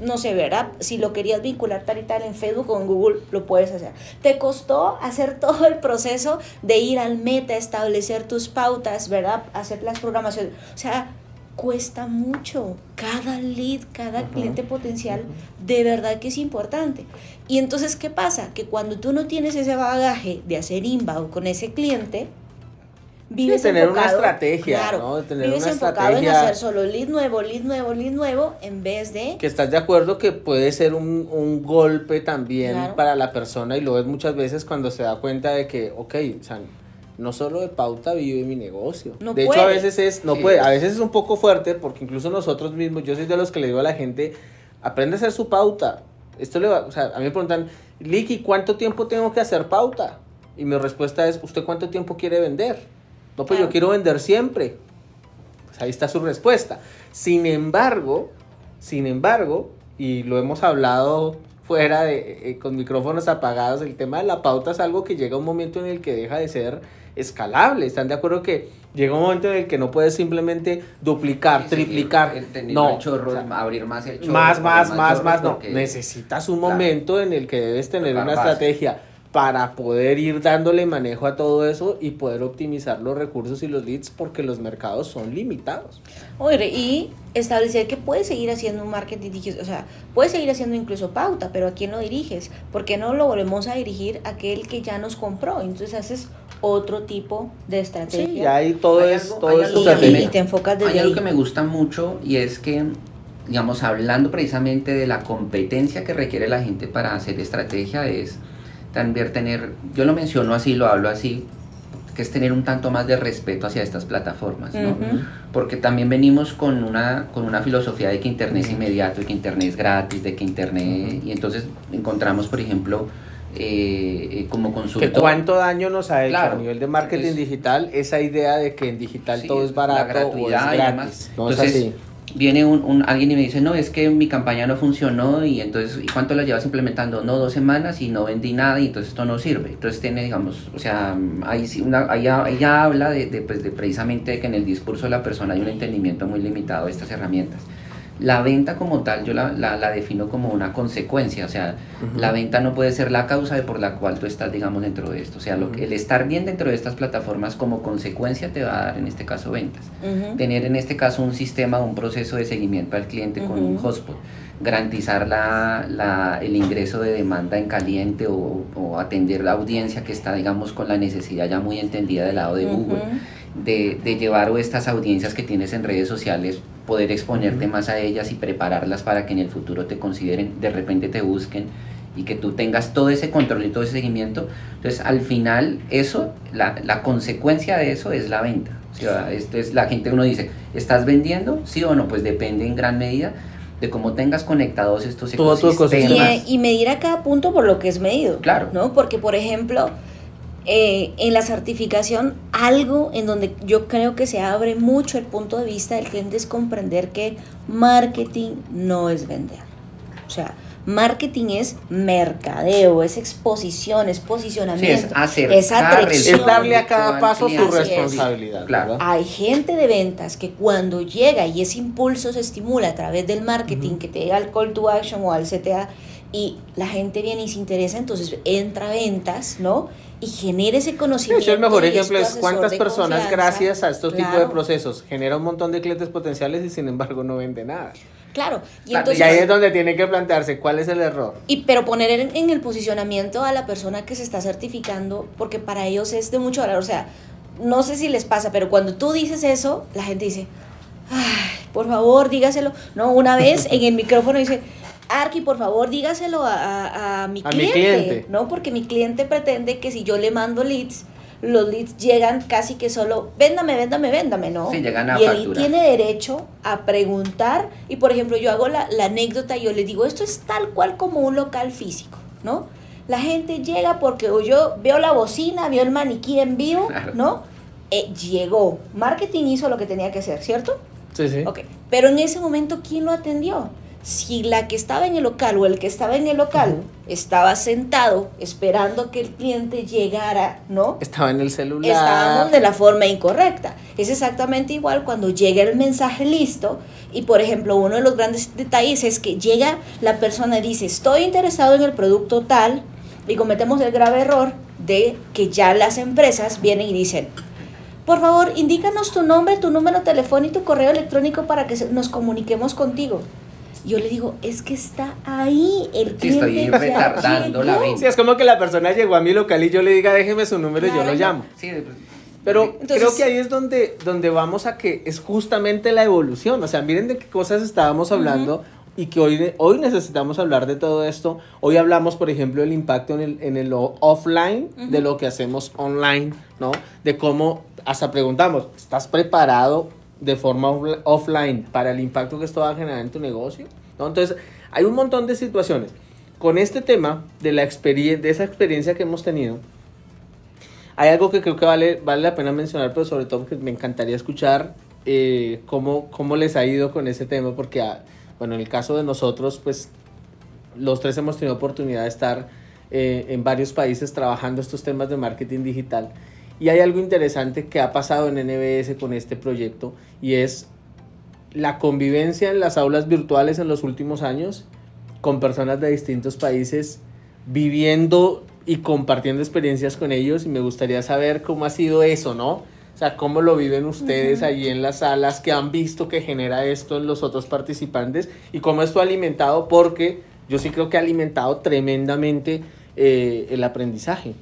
no sé, ¿verdad? Si lo querías vincular tal y tal en Facebook o en Google, lo puedes hacer. Te costó hacer todo el proceso de ir al meta, establecer tus pautas, ¿verdad? Hacer las programaciones. O sea, cuesta mucho. Cada lead, cada uh -huh. cliente potencial, de verdad que es importante. Y entonces, ¿qué pasa? Que cuando tú no tienes ese bagaje de hacer inbound con ese cliente, vives sí, tener enfocado, una estrategia, claro, ¿no? Tener vives una enfocado estrategia en hacer solo lead nuevo, lead nuevo, lead nuevo, en vez de... Que estás de acuerdo que puede ser un, un golpe también claro. para la persona y lo ves muchas veces cuando se da cuenta de que, ok, o sea, no solo de pauta vive mi negocio. No de puede. hecho, a veces es, no sí. puede, a veces es un poco fuerte porque incluso nosotros mismos, yo soy de los que le digo a la gente, aprende a hacer su pauta. Esto le va, o sea, a mí me preguntan, Licky, ¿cuánto tiempo tengo que hacer pauta? Y mi respuesta es, ¿usted cuánto tiempo quiere vender? No, pues yo quiero vender siempre. Pues ahí está su respuesta. Sin embargo, sin embargo, y lo hemos hablado fuera de, eh, con micrófonos apagados, el tema de la pauta es algo que llega un momento en el que deja de ser escalable. ¿Están de acuerdo que llega un momento en el que no puedes simplemente duplicar, Sí, triplicar? el- el no, el chorro, o sea, abrir más el chorro. más, más, más, más, no. Necesitas un Claro. momento en el que debes tener una base. estrategia para poder ir dándole manejo a todo eso y poder optimizar los recursos y los leads porque los mercados son limitados. Oye, y establecer que puedes seguir haciendo un marketing digital, o sea, puedes seguir haciendo incluso pauta, pero ¿a quién lo diriges? ¿Por qué no lo volvemos a dirigir a aquel que ya nos compró? Entonces haces otro tipo de estrategia. Sí, ya ahí todo Hay es, algo- todo es y, estrategia. y te enfocas desde Hay algo ahí. que me gusta mucho y es que, digamos, hablando precisamente de la competencia que requiere la gente para hacer estrategia, es también tener, yo lo menciono así, lo hablo así, que es tener un tanto más de respeto hacia estas plataformas, ¿no? Porque también venimos con una, con una filosofía de que Internet es inmediato, de que Internet es gratis, de que Internet... Y entonces encontramos, por ejemplo, eh, eh, como Que consultor... cuánto daño nos ha hecho Claro. a nivel de marketing Es- digital esa idea de que en digital Sí, todo es la barato o es y gratis. demás. No es Entonces, así. Viene un, un- alguien y me dice, no, es que mi campaña no funcionó y entonces, ¿y cuánto la llevas implementando? No, dos semanas y no vendí nada y entonces esto no sirve. Entonces tiene, digamos, o sea, ahí, sí una, ahí, ya- habla de, de, pues, de precisamente que en el discurso de la persona hay un entendimiento muy limitado de estas herramientas. La venta como tal, yo la, la, la defino como una consecuencia, o sea, la venta no puede ser la causa de por la cual tú estás, digamos, dentro de esto. O sea, lo que- el estar bien dentro de estas plataformas como consecuencia te va a dar, en este caso, ventas. Tener en este caso un sistema, un proceso de seguimiento al cliente con un hotspot, garantizar la, la- el ingreso de demanda en caliente o, o atender la audiencia que está, digamos, con la necesidad ya muy entendida del lado de Google. De, de llevar o estas audiencias que tienes en redes sociales, poder exponerte más a ellas y prepararlas para que en el futuro te consideren, de repente te busquen y que tú tengas todo ese control y todo ese seguimiento. Entonces, al final, eso, la, la consecuencia de eso es la venta. O sea, esto es la gente, uno dice, ¿estás vendiendo? Sí o no, pues depende en gran medida de cómo tengas conectados estos Todo tu Y, ecosistemas. eh, y medir a cada punto por lo que es medido. Claro. ¿no? Porque, por ejemplo, eh, en la certificación, algo en donde yo creo que se abre mucho el punto de vista del cliente es comprender que marketing no es vender. O sea, marketing es mercadeo, es exposición, es Sí, posicionamiento. es acercar es atracción. Es darle a cada paso su es. responsabilidad. Claro. Hay gente de ventas que cuando llega y ese impulso se estimula a través del marketing, que te llega al call to action o al CTA, y la gente viene y se interesa, entonces entra a ventas, ¿no? Y genera ese conocimiento. hecho, el mejor y ejemplo es cuántas personas, gracias a estos tipos de Claro, procesos, genera un montón de clientes potenciales y sin embargo no vende nada. Claro, y Claro, entonces... y ahí es donde tiene que plantearse cuál es el error. Y pero poner en, en el posicionamiento a la persona que se está certificando, porque para ellos es de mucho valor. O sea, no sé si les pasa, pero cuando tú dices eso, la gente dice, ay, por favor, dígaselo. No, una vez en el micrófono dice, Arki, por favor, dígaselo a, a- a mi, A mi cliente, cliente. ¿no? Porque mi cliente pretende que si yo le mando leads, los leads llegan casi que solo, véndame, véndame, véndame, ¿no? Sí, llegan a y él tiene derecho a preguntar y por ejemplo yo hago la, la anécdota y yo les digo esto es tal cual como un local físico no la gente llega porque o yo veo la bocina veo el maniquí en vivo Claro. no Eh, llegó marketing hizo lo que tenía que hacer cierto Sí, sí. Ok, pero en ese momento, ¿quién lo atendió? Si la que estaba en el local o el que estaba en el local estaba sentado esperando que el cliente llegara, ¿no? Estaba en el celular. Estábamos de la forma incorrecta. Es exactamente igual cuando llega el mensaje listo y, por ejemplo, uno de los grandes detalles es que llega la persona y dice, estoy interesado en el producto tal y cometemos el grave error de que ya las empresas vienen y dicen, por favor, indícanos tu nombre, tu número telefónico y tu correo electrónico para que nos comuniquemos contigo. Yo le digo, es que está ahí el Sí, cliente. estoy retardando la llegó". venta. Sí, es como que la persona llegó a mi local y yo le diga, déjeme su número y yo lo llamo. Sí, Pero Entonces- creo que ahí es donde, donde vamos a que es justamente la evolución. O sea, miren de qué cosas estábamos hablando y que hoy, hoy necesitamos hablar de todo esto. Hoy hablamos, por ejemplo, del impacto en el, en el offline de lo que hacemos online, ¿no? De cómo, hasta preguntamos, ¿estás preparado de forma offli- offline para el impacto que esto va a generar en tu negocio? Entonces, Hay un montón de situaciones. Con este tema de, la de esa experiencia que hemos tenido, hay algo que creo que vale, vale la pena mencionar, pero sobre todo porque me encantaría escuchar eh, cómo, cómo les ha ido con ese tema, porque, ah, bueno, en el caso de nosotros, pues los tres hemos tenido oportunidad de estar eh, en varios países trabajando estos temas de marketing digital. Y hay algo interesante que ha pasado en NBS con este proyecto y es la convivencia en las aulas virtuales en los últimos años con personas de distintos países viviendo y compartiendo experiencias con ellos y me gustaría saber cómo ha sido eso, ¿no? O sea, cómo lo viven ustedes allí en las salas, que han visto que genera esto en los otros participantes y cómo esto ha alimentado, porque yo sí creo que ha alimentado tremendamente eh, el aprendizaje.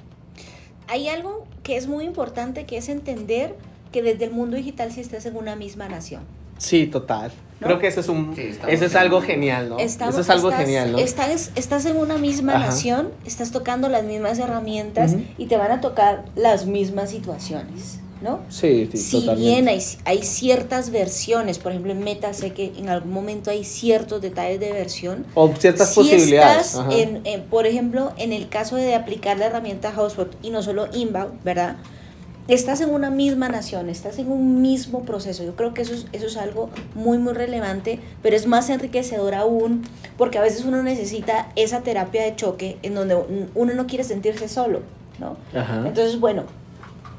Hay algo que es muy importante, que es entender que desde el mundo digital si estás en una misma nación. Sí, total. Creo que eso es un eso es algo genial, ¿no? eso es algo genial, ¿no? Estás, estás en una misma nación, estás tocando las mismas herramientas y te van a tocar las mismas situaciones. ¿No? Sí, sí, Si bien hay, hay, ciertas versiones, por ejemplo en Meta sé que en algún momento hay ciertos detalles de versión. O ciertas posibilidades. en, por ejemplo, en el caso de aplicar la herramienta HubSpot y no solo Inbound, ¿verdad? estás en una misma nación, estás en un mismo proceso. Yo creo que eso es, eso es algo muy, muy relevante, pero es más enriquecedor aún, porque a veces uno necesita esa terapia de choque en donde uno no quiere sentirse solo, ¿no? Entonces, bueno,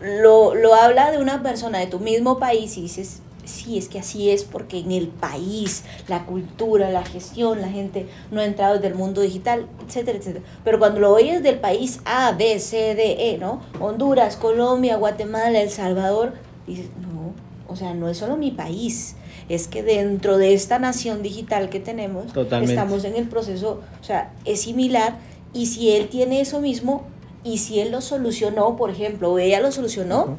lo, lo habla de una persona de tu mismo país y dices, sí, es que así es porque en el país, la cultura, la gestión, la gente no ha entrado desde el mundo digital, etcétera, etcétera. Pero cuando lo oyes del país A, B, C, D, E, ¿no? Honduras, Colombia, Guatemala, El Salvador, dices, no, o sea, no es solo mi país, es que dentro de esta nación digital que tenemos, estamos en el proceso, o sea, es similar y si él tiene eso mismo y si él lo solucionó, por ejemplo, o ella lo solucionó,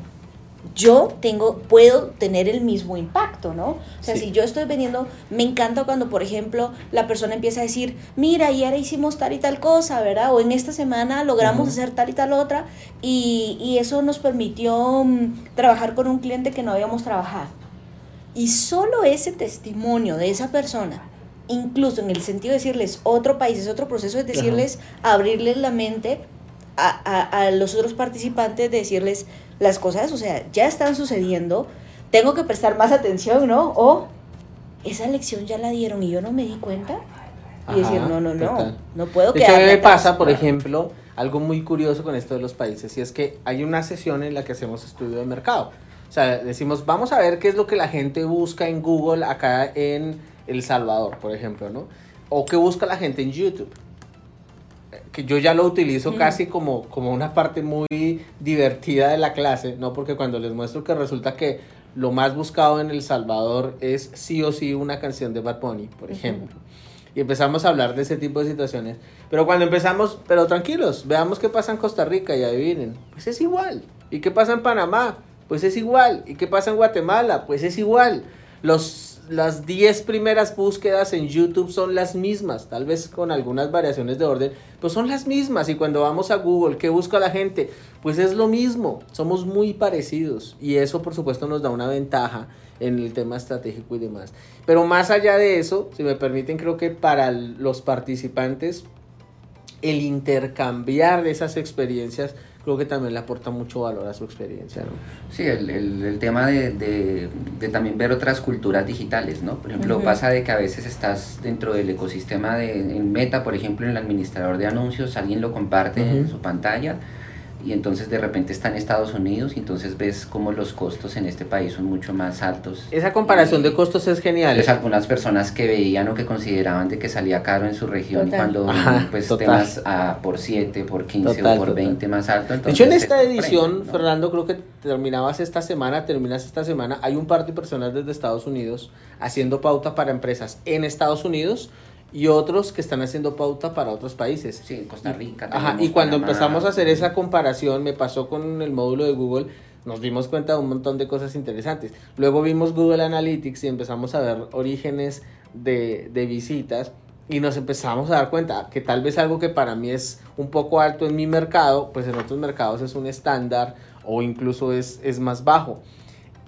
yo tengo, puedo tener el mismo impacto, ¿no? O sea, si yo estoy vendiendo, me encanta cuando, por ejemplo, la persona empieza a decir, mira, ayer hicimos tal y tal cosa, ¿verdad? O en esta semana logramos hacer tal y tal otra, y, y eso nos permitió mm, trabajar con un cliente que no habíamos trabajado. Y solo ese testimonio de esa persona, incluso en el sentido de decirles otro país, es otro proceso, de decirles, abrirles la mente a, a, a los otros participantes, de decirles, las cosas, o sea, ya están sucediendo, tengo que prestar más atención, ¿no? O esa lección ya la dieron y yo no me di cuenta. Y decir, no, no, no, no puedo quedar. ¿Qué me pasa, por ejemplo, algo muy curioso con esto de los países, y es que hay una sesión en la que hacemos estudio de mercado. O sea, decimos, vamos a ver qué es lo que la gente busca en Google acá en El Salvador, por ejemplo, ¿no? O qué busca la gente en YouTube que yo ya lo utilizo casi como, como una parte muy divertida de la clase, ¿no? Porque cuando les muestro que resulta que lo más buscado en El Salvador es sí o sí una canción de Bad Bunny, por ejemplo. Y empezamos a hablar de ese tipo de situaciones. Pero cuando empezamos, pero tranquilos, veamos qué pasa en Costa Rica y adivinen, pues es igual. ¿Y qué pasa en Panamá? Pues es igual. ¿Y qué pasa en Guatemala? Pues es igual. Los las 10 primeras búsquedas en YouTube son las mismas, tal vez con algunas variaciones de orden, pues son las mismas. Y cuando vamos a Google, ¿qué busca la gente? Pues es lo mismo, somos muy parecidos. Y eso, por supuesto, nos da una ventaja en el tema estratégico y demás. Pero más allá de eso, si me permiten, creo que para los participantes, el intercambiar esas experiencias creo que también le aporta mucho valor a su experiencia. ¿no? Sí, el, el, tema de, de, de, también ver otras culturas digitales, ¿no? Por ejemplo, pasa de que a veces estás dentro del ecosistema de en Meta, por ejemplo, en el administrador de anuncios, alguien lo comparte en su pantalla y entonces de repente está en Estados Unidos y entonces ves como los costos en este país son mucho más altos. Esa comparación de costos es genial. Pues algunas personas que veían o que consideraban de que salía caro en su región cuando pues temas a por 7, por 15 o por 20 más alto. de hecho en esta edición, Fernando, creo que terminabas esta semana, terminas esta semana, hay un par de personas desde Estados Unidos haciendo pauta para empresas en Estados Unidos y otros que están haciendo pauta para otros países. Sí, en Costa Rica. Ajá, y cuando empezamos a hacer esa comparación, me pasó con el módulo de Google, nos dimos cuenta de un montón de cosas interesantes. Luego vimos Google Analytics y empezamos a ver orígenes de, de visitas y nos empezamos a dar cuenta que tal vez algo que para mí es un poco alto en mi mercado, pues en otros mercados es un estándar o incluso es, es más bajo.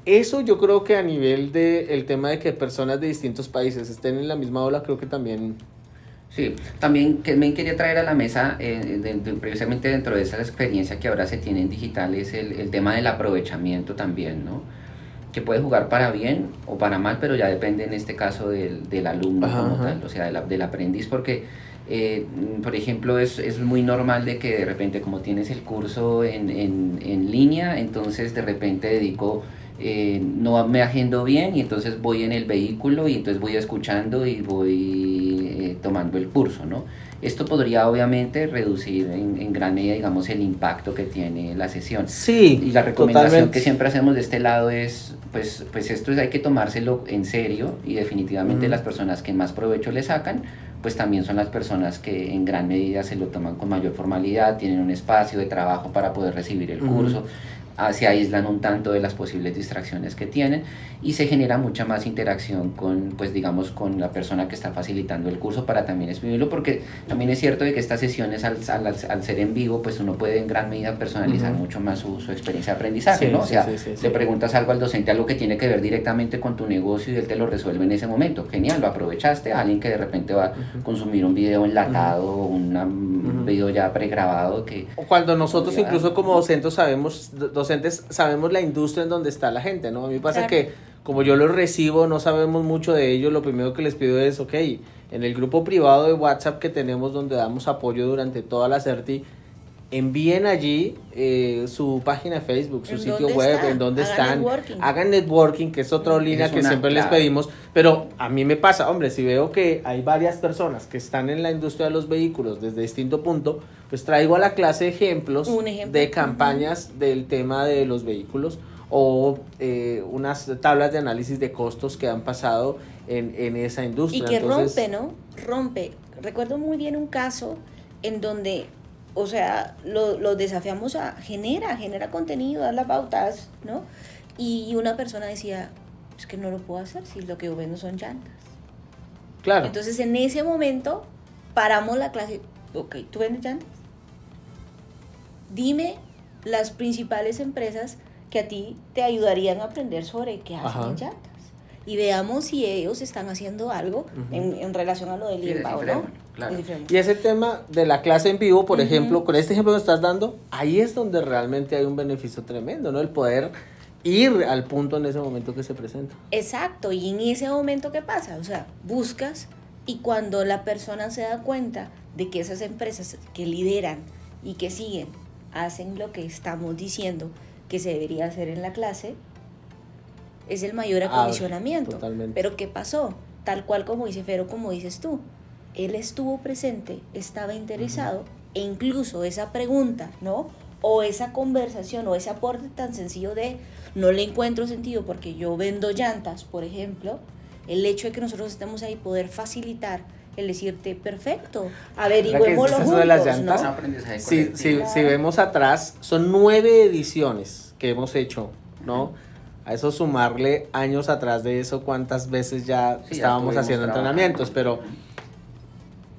Eso yo creo que a nivel del el tema de que personas de distintos países estén en la misma ola, creo que también Sí, también, me quería traer a la mesa, eh, precisamente dentro de esa experiencia que ahora se tiene en digital, es el, el, tema del aprovechamiento también, ¿no? Que puede jugar para bien o para mal, pero ya depende en este caso del, del alumno como tal, o sea, del aprendiz, porque, eh, por ejemplo, es, es, muy normal de que de repente como tienes el curso en, en, en línea, entonces de repente dedico eh, no me agendo bien y entonces voy en el vehículo y entonces voy escuchando y voy eh, tomando el curso, ¿no? Esto podría obviamente reducir en, gran medida, digamos, el impacto que tiene la sesión. Sí. Y la recomendación que siempre hacemos de este lado es, pues, pues esto es, hay que tomárselo en serio y definitivamente las personas que más provecho le sacan, pues también son las personas que en gran medida se lo toman con mayor formalidad, tienen un espacio de trabajo para poder recibir el curso se aíslan un tanto de las posibles distracciones que tienen y se genera mucha más interacción con, pues digamos, con la persona que está facilitando el curso para también escribirlo, porque también es cierto de que estas sesiones al, al, al ser en vivo, pues uno puede en gran medida personalizar mucho más su, su, experiencia de aprendizaje, ¿no? O sea, le preguntas algo al docente, algo que tiene que ver directamente con tu negocio y él te lo resuelve en ese momento. Genial, lo aprovechaste. alguien que de repente va a consumir un video enlatado o un video ya pregrabado que... O cuando nosotros incluso como docentes sabemos, docentes sabemos la industria en donde está la gente, ¿no? A mí pasa que como yo lo recibo, no sabemos mucho de ellos, lo primero que les pido es, ok, en el grupo privado de WhatsApp que tenemos donde damos apoyo durante toda la CERTI, envíen allí eh, su página de Facebook, su sitio web, en dónde están, hagan networking, que es otra línea que siempre les pedimos, pero a mí me pasa, hombre, si veo que hay varias personas que están en la industria de los vehículos desde distinto punto, pues traigo a la clase ejemplos de campañas del tema de los vehículos o eh, unas tablas de análisis de costos que han pasado en, en esa industria. Y que rompe, ¿no? Rompe. Recuerdo muy bien un caso en donde, o sea, lo, lo desafiamos a genera, genera contenido, da las pautas, ¿no? Y una persona decía, es que no lo puedo hacer si lo que yo vendo son llantas. Claro. Entonces en ese momento paramos la clase, ok, ¿tú vendes llantas? Dime las principales empresas que a ti te ayudarían a aprender sobre qué hacen llantas. Y veamos si ellos están haciendo algo en, relación a lo del INPA o no. Y ese tema de la clase en vivo, por ejemplo, con este ejemplo que estás dando, ahí es donde realmente hay un beneficio tremendo, ¿no? El poder ir al punto en ese momento que se presenta. Exacto, y en ese momento ¿qué pasa? O sea, buscas y cuando la persona se da cuenta de que esas empresas que lideran y que siguen hacen lo que estamos diciendo, que se debería hacer en la clase, es el mayor ah, acondicionamiento. Pero ¿qué pasó? Tal cual como dice Fero, como dices tú, él estuvo presente, estaba interesado, e incluso esa pregunta, ¿no? O esa conversación o ese aporte tan sencillo de no le encuentro sentido porque yo vendo llantas, por ejemplo, el hecho de que nosotros estemos ahí poder facilitar el decirte perfecto, averigüemos los juntos, de las llantas, ¿no? Si, si, si, vemos atrás, son nueve ediciones que hemos hecho, ¿no? A eso sumarle años atrás de eso, cuántas veces ya estábamos haciendo entrenamientos, pero,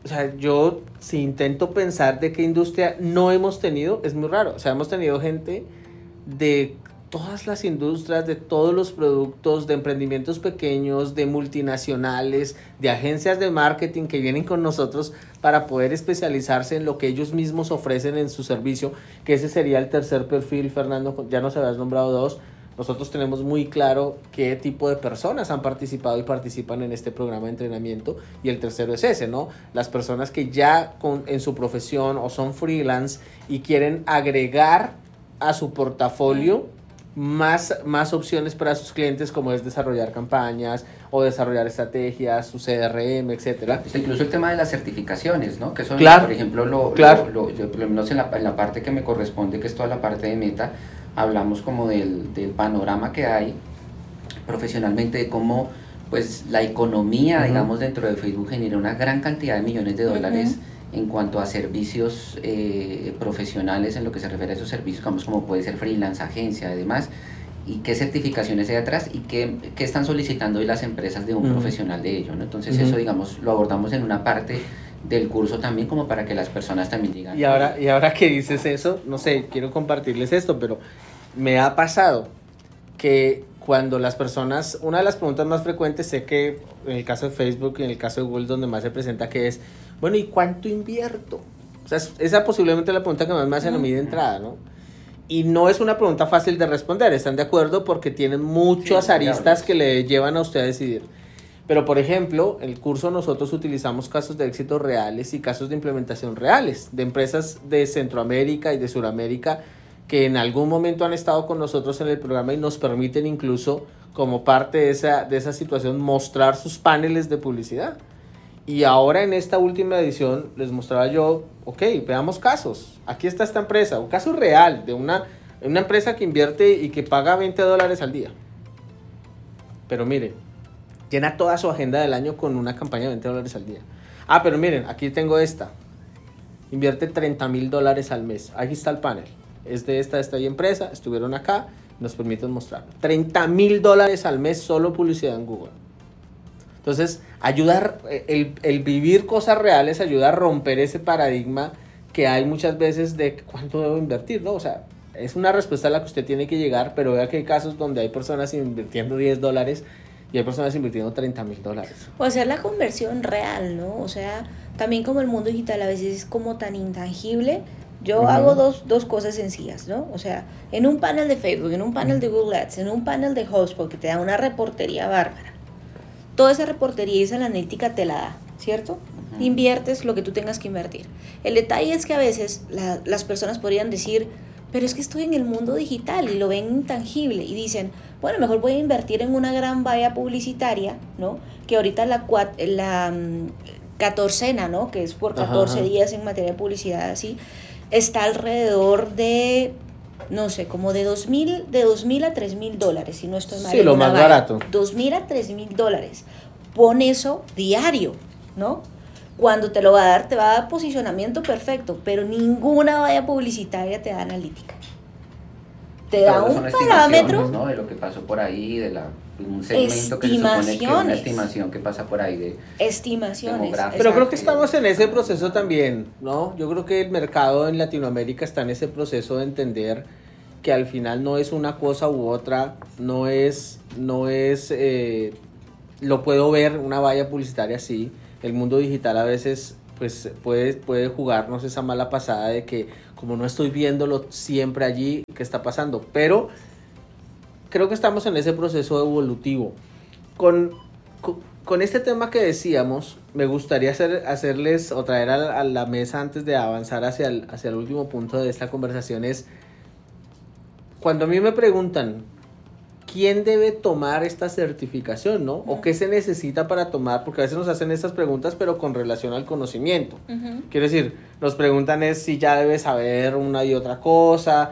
o sea, yo si intento pensar de qué industria no hemos tenido, es muy raro, o sea, hemos tenido gente de todas las industrias, de todos los productos, de emprendimientos pequeños, de multinacionales, de agencias de marketing que vienen con nosotros para poder especializarse en lo que ellos mismos ofrecen en su servicio, que ese sería el tercer perfil, Fernando, ya nos habías nombrado dos. Nosotros tenemos muy claro qué tipo de personas han participado y participan en este programa de entrenamiento y el tercero es ese, ¿no? Las personas que ya con, en su profesión o son freelance y quieren agregar a su portafolio más, más opciones para sus clientes como es desarrollar campañas o desarrollar estrategias, su CRM, etcétera. incluso el tema de las certificaciones, ¿no? Que son, claro, por ejemplo, lo, claro. lo, yo, por lo menos en la, en la, parte que me corresponde, que es toda la parte de meta, hablamos como del, del panorama que hay profesionalmente, de cómo pues la economía, digamos, dentro de Facebook genera una gran cantidad de millones de dólares en cuanto a servicios eh, profesionales, en lo que se refiere a esos servicios, como puede ser freelance, agencia y demás, y qué certificaciones hay atrás y qué, qué están solicitando hoy las empresas de un profesional de ello. ¿no? Entonces eso, digamos, lo abordamos en una parte del curso también como para que las personas también digan. Y ahora, y ahora que dices eso, no sé, quiero compartirles esto, pero me ha pasado que cuando las personas, una de las preguntas más frecuentes, sé que en el caso de Facebook y en el caso de Google donde más se presenta, que es, Bueno, ¿y cuánto invierto? O sea, esa posiblemente es la pregunta que más me hacen a mí de entrada, ¿no? Y no es una pregunta fácil de responder, ¿están de acuerdo? Porque tienen muchas Sí, aristas claro. que le llevan a usted a decidir. Pero, por ejemplo, en el curso nosotros utilizamos casos de éxito reales y casos de implementación reales de empresas de Centroamérica y de Sudamérica que en algún momento han estado con nosotros en el programa y nos permiten incluso, como parte de esa, de esa situación, mostrar sus paneles de publicidad. Y ahora en esta última edición les mostraba yo, ok, veamos casos. Aquí está esta empresa, un caso real de una, una empresa que invierte y que paga 20 dólares al día. Pero miren, llena toda su agenda del año con una campaña de 20 dólares al día. Ah, pero miren, aquí tengo esta. Invierte 30 mil dólares al mes. Aquí está el panel. Es de esta, esta y empresa. Estuvieron acá. Nos permiten mostrarlo. 30 mil dólares al mes solo publicidad en Google. Entonces, ayudar, el, el vivir cosas reales ayuda a romper ese paradigma que hay muchas veces de cuánto debo invertir, ¿no? O sea, es una respuesta a la que usted tiene que llegar, pero vea que hay casos donde hay personas invirtiendo 10 dólares y hay personas invirtiendo 30 mil dólares. O hacer la conversión real, ¿no? O sea, también como el mundo digital a veces es como tan intangible, yo hago dos, dos cosas sencillas, ¿no? O sea, en un panel de Facebook, en un panel de Google Ads, en un panel de HubSpot que te da una reportería bárbara, toda esa reportería y esa analítica te la da, ¿cierto? Inviertes lo que tú tengas que invertir. El detalle es que a veces la- las personas podrían decir, pero es que estoy en el mundo digital y lo ven intangible y dicen, bueno, mejor voy a invertir en una gran valla publicitaria, ¿no? Que ahorita la, la mm, catorcena, ¿no? Que es por Ajá, 14 ajá. días en materia de publicidad, así, está alrededor de, no sé, como de 2.000 de 2000 a 3.000 dólares, si no estoy mal. Sí, lo más valla. barato. 2.000 a 3.000 dólares. Pon eso diario, ¿no? Cuando te lo va a dar, te va a dar posicionamiento perfecto, pero ninguna valla publicitaria te da analítica. Te da un parámetro. ¿no? De lo que pasó por ahí, de la, un segmento que se supone que una Estimaciones. estimación que pasa por ahí de Estimaciones. Pero creo que estamos en ese proceso también, ¿no? Yo creo que el mercado en Latinoamérica está en ese proceso de entender que al final no es una cosa u otra, no es, no es, eh, lo puedo ver una valla publicitaria así. El mundo digital a veces pues puede, puede jugarnos esa mala pasada de que como no estoy viéndolo siempre allí, ¿qué está pasando? Pero creo que estamos en ese proceso evolutivo. Con, con, con este tema que decíamos, me gustaría hacer, hacerles o traer a, la- a la mesa antes de avanzar hacia el, hacia el último punto de esta conversación es, cuando a mí me preguntan, ¿quién debe tomar esta certificación, no? ¿O qué se necesita para tomar? Porque a veces nos hacen estas preguntas, pero con relación al conocimiento. Ujú. Quiero decir, nos preguntan es si ya debes saber una y otra cosa.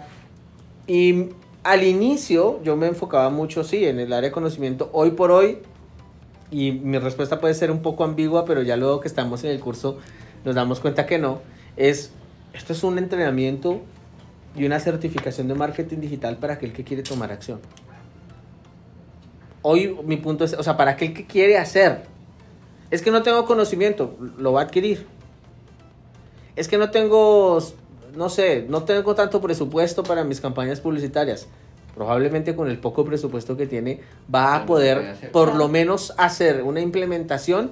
Y al inicio yo me enfocaba mucho, sí, en el área de conocimiento. Hoy por hoy, y mi respuesta puede ser un poco ambigua, pero ya luego que estamos en el curso nos damos cuenta que no, es, esto es un entrenamiento y una certificación de marketing digital para aquel que quiere tomar acción. Hoy mi punto es, o sea, para aquel que quiere hacer. Es que no tengo conocimiento, lo va a adquirir. Es que no tengo, no sé, no tengo tanto presupuesto para mis campañas publicitarias. Probablemente con el poco presupuesto que tiene va a poder por lo menos hacer una implementación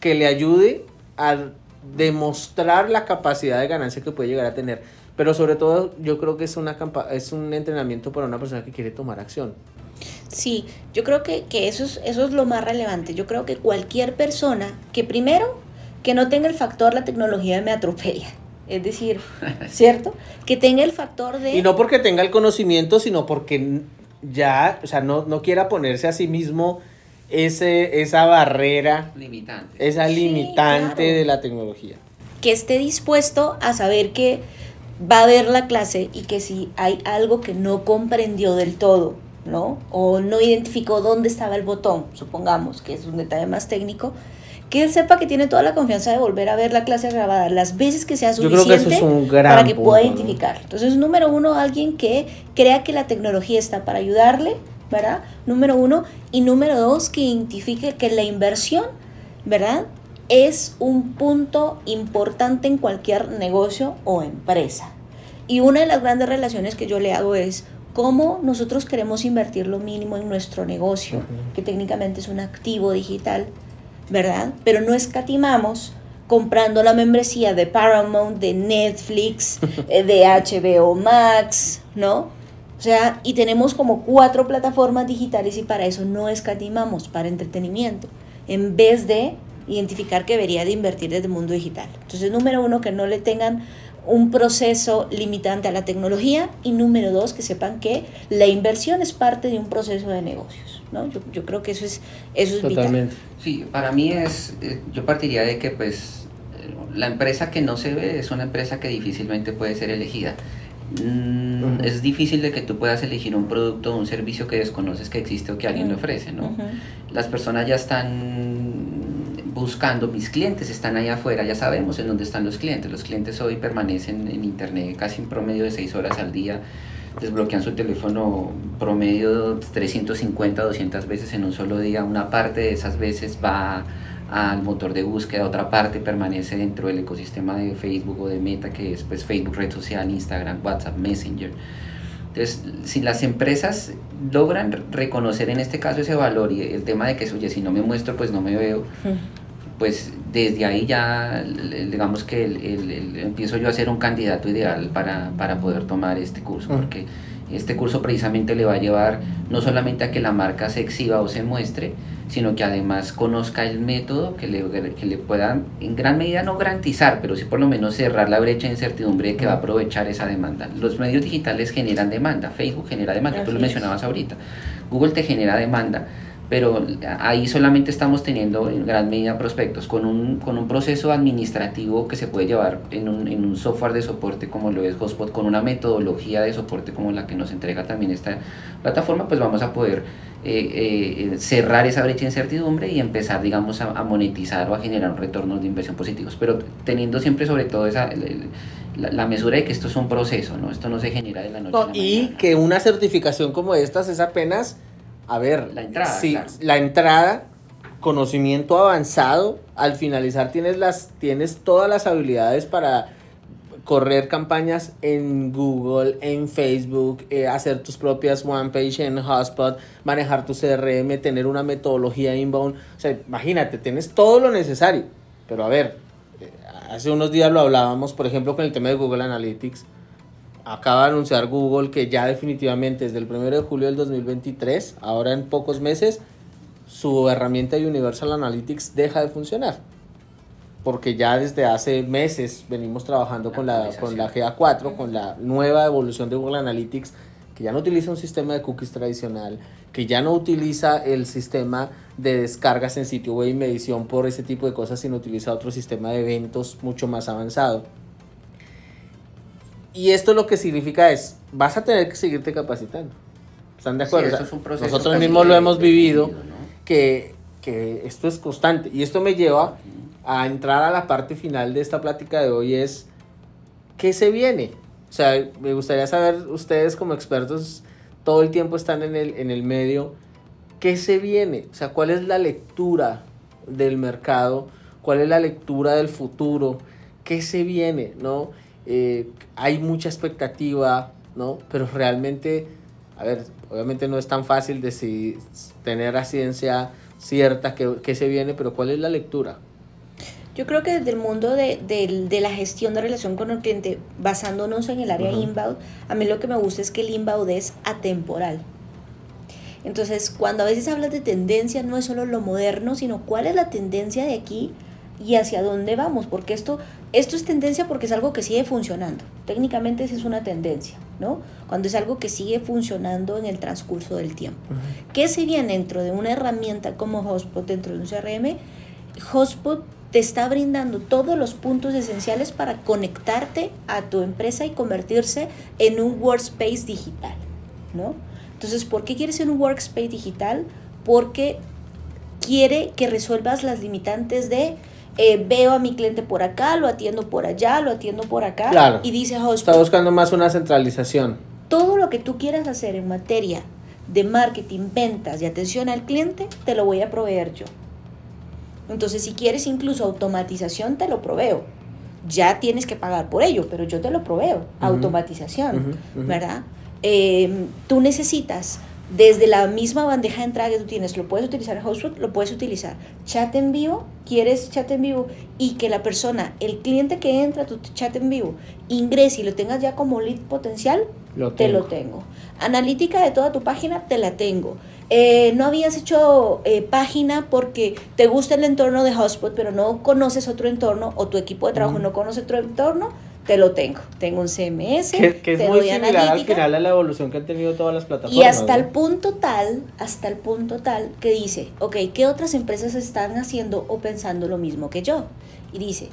que le ayude a demostrar la capacidad de ganancia que puede llegar a tener. Pero sobre todo yo creo que es, una campa- es un entrenamiento para una persona que quiere tomar acción. Sí, yo creo que, que eso, es, eso es lo más relevante. Yo creo que cualquier persona que primero, que no tenga el factor la tecnología me atropella. Es decir, ¿cierto? Que tenga el factor de... Y no porque tenga el conocimiento, sino porque ya, o sea, no, no quiera ponerse a sí mismo ese, esa barrera, limitantes. esa Sí, limitante claro. de la tecnología. que esté dispuesto a saber que va a ver la clase y que si hay algo que no comprendió del todo, ¿no? O no identificó dónde estaba el botón, supongamos que es un detalle más técnico, que él sepa que tiene toda la confianza de volver a ver la clase grabada las veces que sea suficiente que es para que pueda identificar. Entonces, número uno, alguien que crea que la tecnología está para ayudarle, ¿verdad? Número uno. Y número dos, que identifique que la inversión, ¿verdad? Es un punto importante en cualquier negocio o empresa. Y una de las grandes relaciones que yo le hago es cómo nosotros queremos invertir lo mínimo en nuestro negocio, que técnicamente es un activo digital, ¿verdad? Pero no escatimamos comprando la membresía de Paramount, de Netflix, eh, de HBO Max, ¿no? O sea, y tenemos como cuatro plataformas digitales y para eso no escatimamos, para entretenimiento, en vez de identificar que debería de invertir desde el mundo digital. Entonces, número uno, que no le tengan un proceso limitante a la tecnología y número dos, que sepan que la inversión es parte de un proceso de negocios. ¿No? Yo, yo creo que eso es, eso es Totalmente. vital. Sí, para mí es, eh, yo partiría de que pues eh, la empresa que no se ve es una empresa que difícilmente puede ser elegida. Mm. Es difícil de que tú puedas elegir un producto o un servicio que desconoces que existe o que alguien le ofrece, ¿no? Las personas ya están buscando, mis clientes están ahí afuera, ya sabemos en dónde están los clientes. Los clientes hoy permanecen en internet casi en promedio de 6 horas al día, desbloquean su teléfono promedio 350, 200 veces en un solo día. Una parte de esas veces va al motor de búsqueda, otra parte permanece dentro del ecosistema de Facebook o de Meta, que es pues, Facebook, red social, Instagram, WhatsApp, Messenger. Entonces, si las empresas logran reconocer en este caso ese valor y el tema de que, oye, si no me muestro, pues no me veo. Pues desde ahí ya, digamos que el- el- el- empiezo yo a ser un candidato ideal para, para poder tomar este curso, Mm. porque este curso precisamente le va a llevar no solamente a que la marca se exhiba o se muestre, sino que además conozca el método que le, que le pueda en gran medida no garantizar, pero sí por lo menos cerrar la brecha de incertidumbre de que va a aprovechar esa demanda. Los medios digitales generan demanda, Facebook genera demanda, tú lo es. mencionabas ahorita, Google te genera demanda, pero ahí solamente estamos teniendo en gran medida prospectos con un, con un proceso administrativo que se puede llevar en un, en un software de soporte como lo es Hotspot, con una metodología de soporte como la que nos entrega también esta plataforma, pues vamos a poder eh, eh, cerrar esa brecha de incertidumbre y empezar, digamos, a, a monetizar o a generar retornos de inversión positivos, pero teniendo siempre sobre todo esa, el- el- la, la mesura de que esto es un proceso, ¿no? Esto no se genera de la noche a la y mañana. que una certificación como estas es apenas, a ver, La entrada, sí, claro. la entrada, conocimiento avanzado, al finalizar tienes las tienes todas las habilidades para correr campañas en Google, en Facebook, eh, hacer tus propias one page en Hotspot, manejar tu CRM, tener una metodología inbound, o sea, imagínate, tienes todo lo necesario. Pero a ver, eh, hace unos días lo hablábamos, por ejemplo, con el tema de Google Analytics. Acaba de anunciar Google que ya definitivamente desde el 1 de julio del 2023, ahora en pocos meses, su herramienta de Universal Analytics deja de funcionar. Porque ya desde hace meses venimos trabajando La con la, con la actualización. GA4, con la nueva evolución de Google Analytics, que ya no utiliza un sistema de cookies tradicional, que ya no utiliza el sistema de descargas en sitio web y medición por ese tipo de cosas, sino utiliza otro sistema de eventos mucho más avanzado. Y esto lo que significa es, vas a tener que seguirte capacitando. ¿Están de acuerdo? Eso es un proceso nosotros mismos lo hemos vivido, que, que esto es constante. Y esto me lleva a entrar a la parte final de esta plática de hoy es, ¿qué se viene? O sea, me gustaría saber, ustedes como expertos, todo el tiempo están en el, en el medio, ¿qué se viene? O sea, ¿cuál es la lectura del mercado? ¿Cuál es la lectura del futuro? ¿Qué se viene? ¿No? Eh, hay mucha expectativa, ¿no? Pero realmente, a ver, obviamente no es tan fácil decidir, tener a ciencia cierta que, que se viene, pero ¿cuál es la lectura? Yo creo que desde el mundo de, de- de la gestión de relación con el cliente, basándonos en el área inbound, a mí lo que me gusta es que el inbound es atemporal. Entonces, cuando a veces hablas de tendencia, no es solo lo moderno, sino cuál es la tendencia de aquí y hacia dónde vamos, porque esto, esto es tendencia porque es algo que sigue funcionando. Técnicamente esa es una tendencia, ¿no? Cuando es algo que sigue funcionando en el transcurso del tiempo. ¿Qué se viene dentro de una herramienta como Hotspot, dentro de un CRM? Hotspot te está brindando todos los puntos esenciales para conectarte a tu empresa y convertirse en un workspace digital, ¿no? Entonces, ¿por qué quieres ser un workspace digital? Porque quiere que resuelvas las limitantes de eh, veo a mi cliente por acá, lo atiendo por allá, lo atiendo por acá Claro. y dice Está buscando más una centralización. todo lo que tú quieras hacer en materia de marketing, ventas y atención al cliente, te lo voy a proveer yo. Entonces, si quieres incluso automatización, te lo proveo. Ya tienes que pagar por ello, pero yo te lo proveo. Automatización. ¿verdad? Eh, tú necesitas desde la misma bandeja de entrada que tú tienes, lo puedes utilizar en HubSpot, lo puedes utilizar. Chat en vivo, quieres chat en vivo y que la persona, el cliente que entra a tu chat en vivo, ingrese y lo tengas ya como lead potencial, te lo tengo. Analítica de toda tu página, te la tengo. Eh, no habías hecho eh, página porque te gusta el entorno de HubSpot, pero no conoces otro entorno o tu equipo de trabajo no conoce otro entorno, te lo tengo. Tengo un CMS. Que, que es muy similar al final a la evolución que han tenido todas las plataformas. Y hasta el punto tal, hasta el punto tal que dice, ok, ¿qué otras empresas están haciendo o pensando lo mismo que yo? Y dice,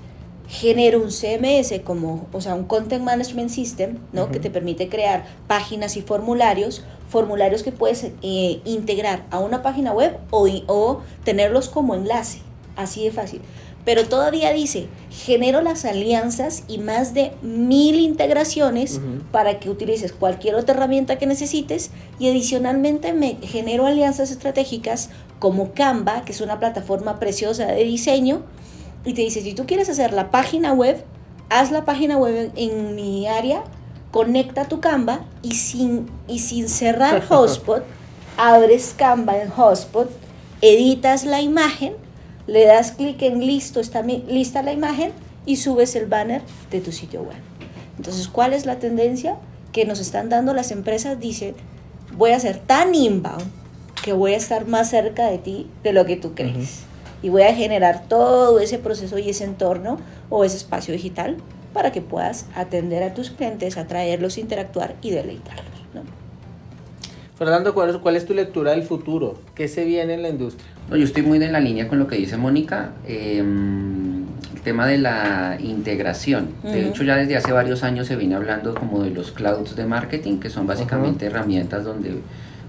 genero un CMS como, o sea, un Content Management System, ¿no? Que te permite crear páginas y formularios, formularios que puedes eh, integrar a una página web o, o tenerlos como enlace, así de fácil pero todavía dice, genero las alianzas y más de mil integraciones para que utilices cualquier otra herramienta que necesites y adicionalmente me genero alianzas estratégicas como Canva, que es una plataforma preciosa de diseño, y te dice, si tú quieres hacer la página web, haz la página web en, mi área, conecta tu Canva y sin, y sin cerrar Hotspot, abres Canva en Hotspot, editas la imagen, le das clic en listo, está lista la imagen y subes el banner de tu sitio web. Entonces, ¿cuál es la tendencia que nos están dando las empresas? Dicen, voy a ser tan inbound que voy a estar más cerca de ti de lo que tú crees. Y voy a generar todo ese proceso y ese entorno o ese espacio digital para que puedas atender a tus clientes, atraerlos, interactuar y deleitarlos. Fernando, ¿cuál es, ¿cuál es tu lectura del futuro? ¿Qué se viene en la industria? No, yo estoy muy en la línea con lo que dice Mónica. Em, el tema de la integración. De hecho, ya desde hace varios años se viene hablando como de los clouds de marketing, que son básicamente herramientas donde,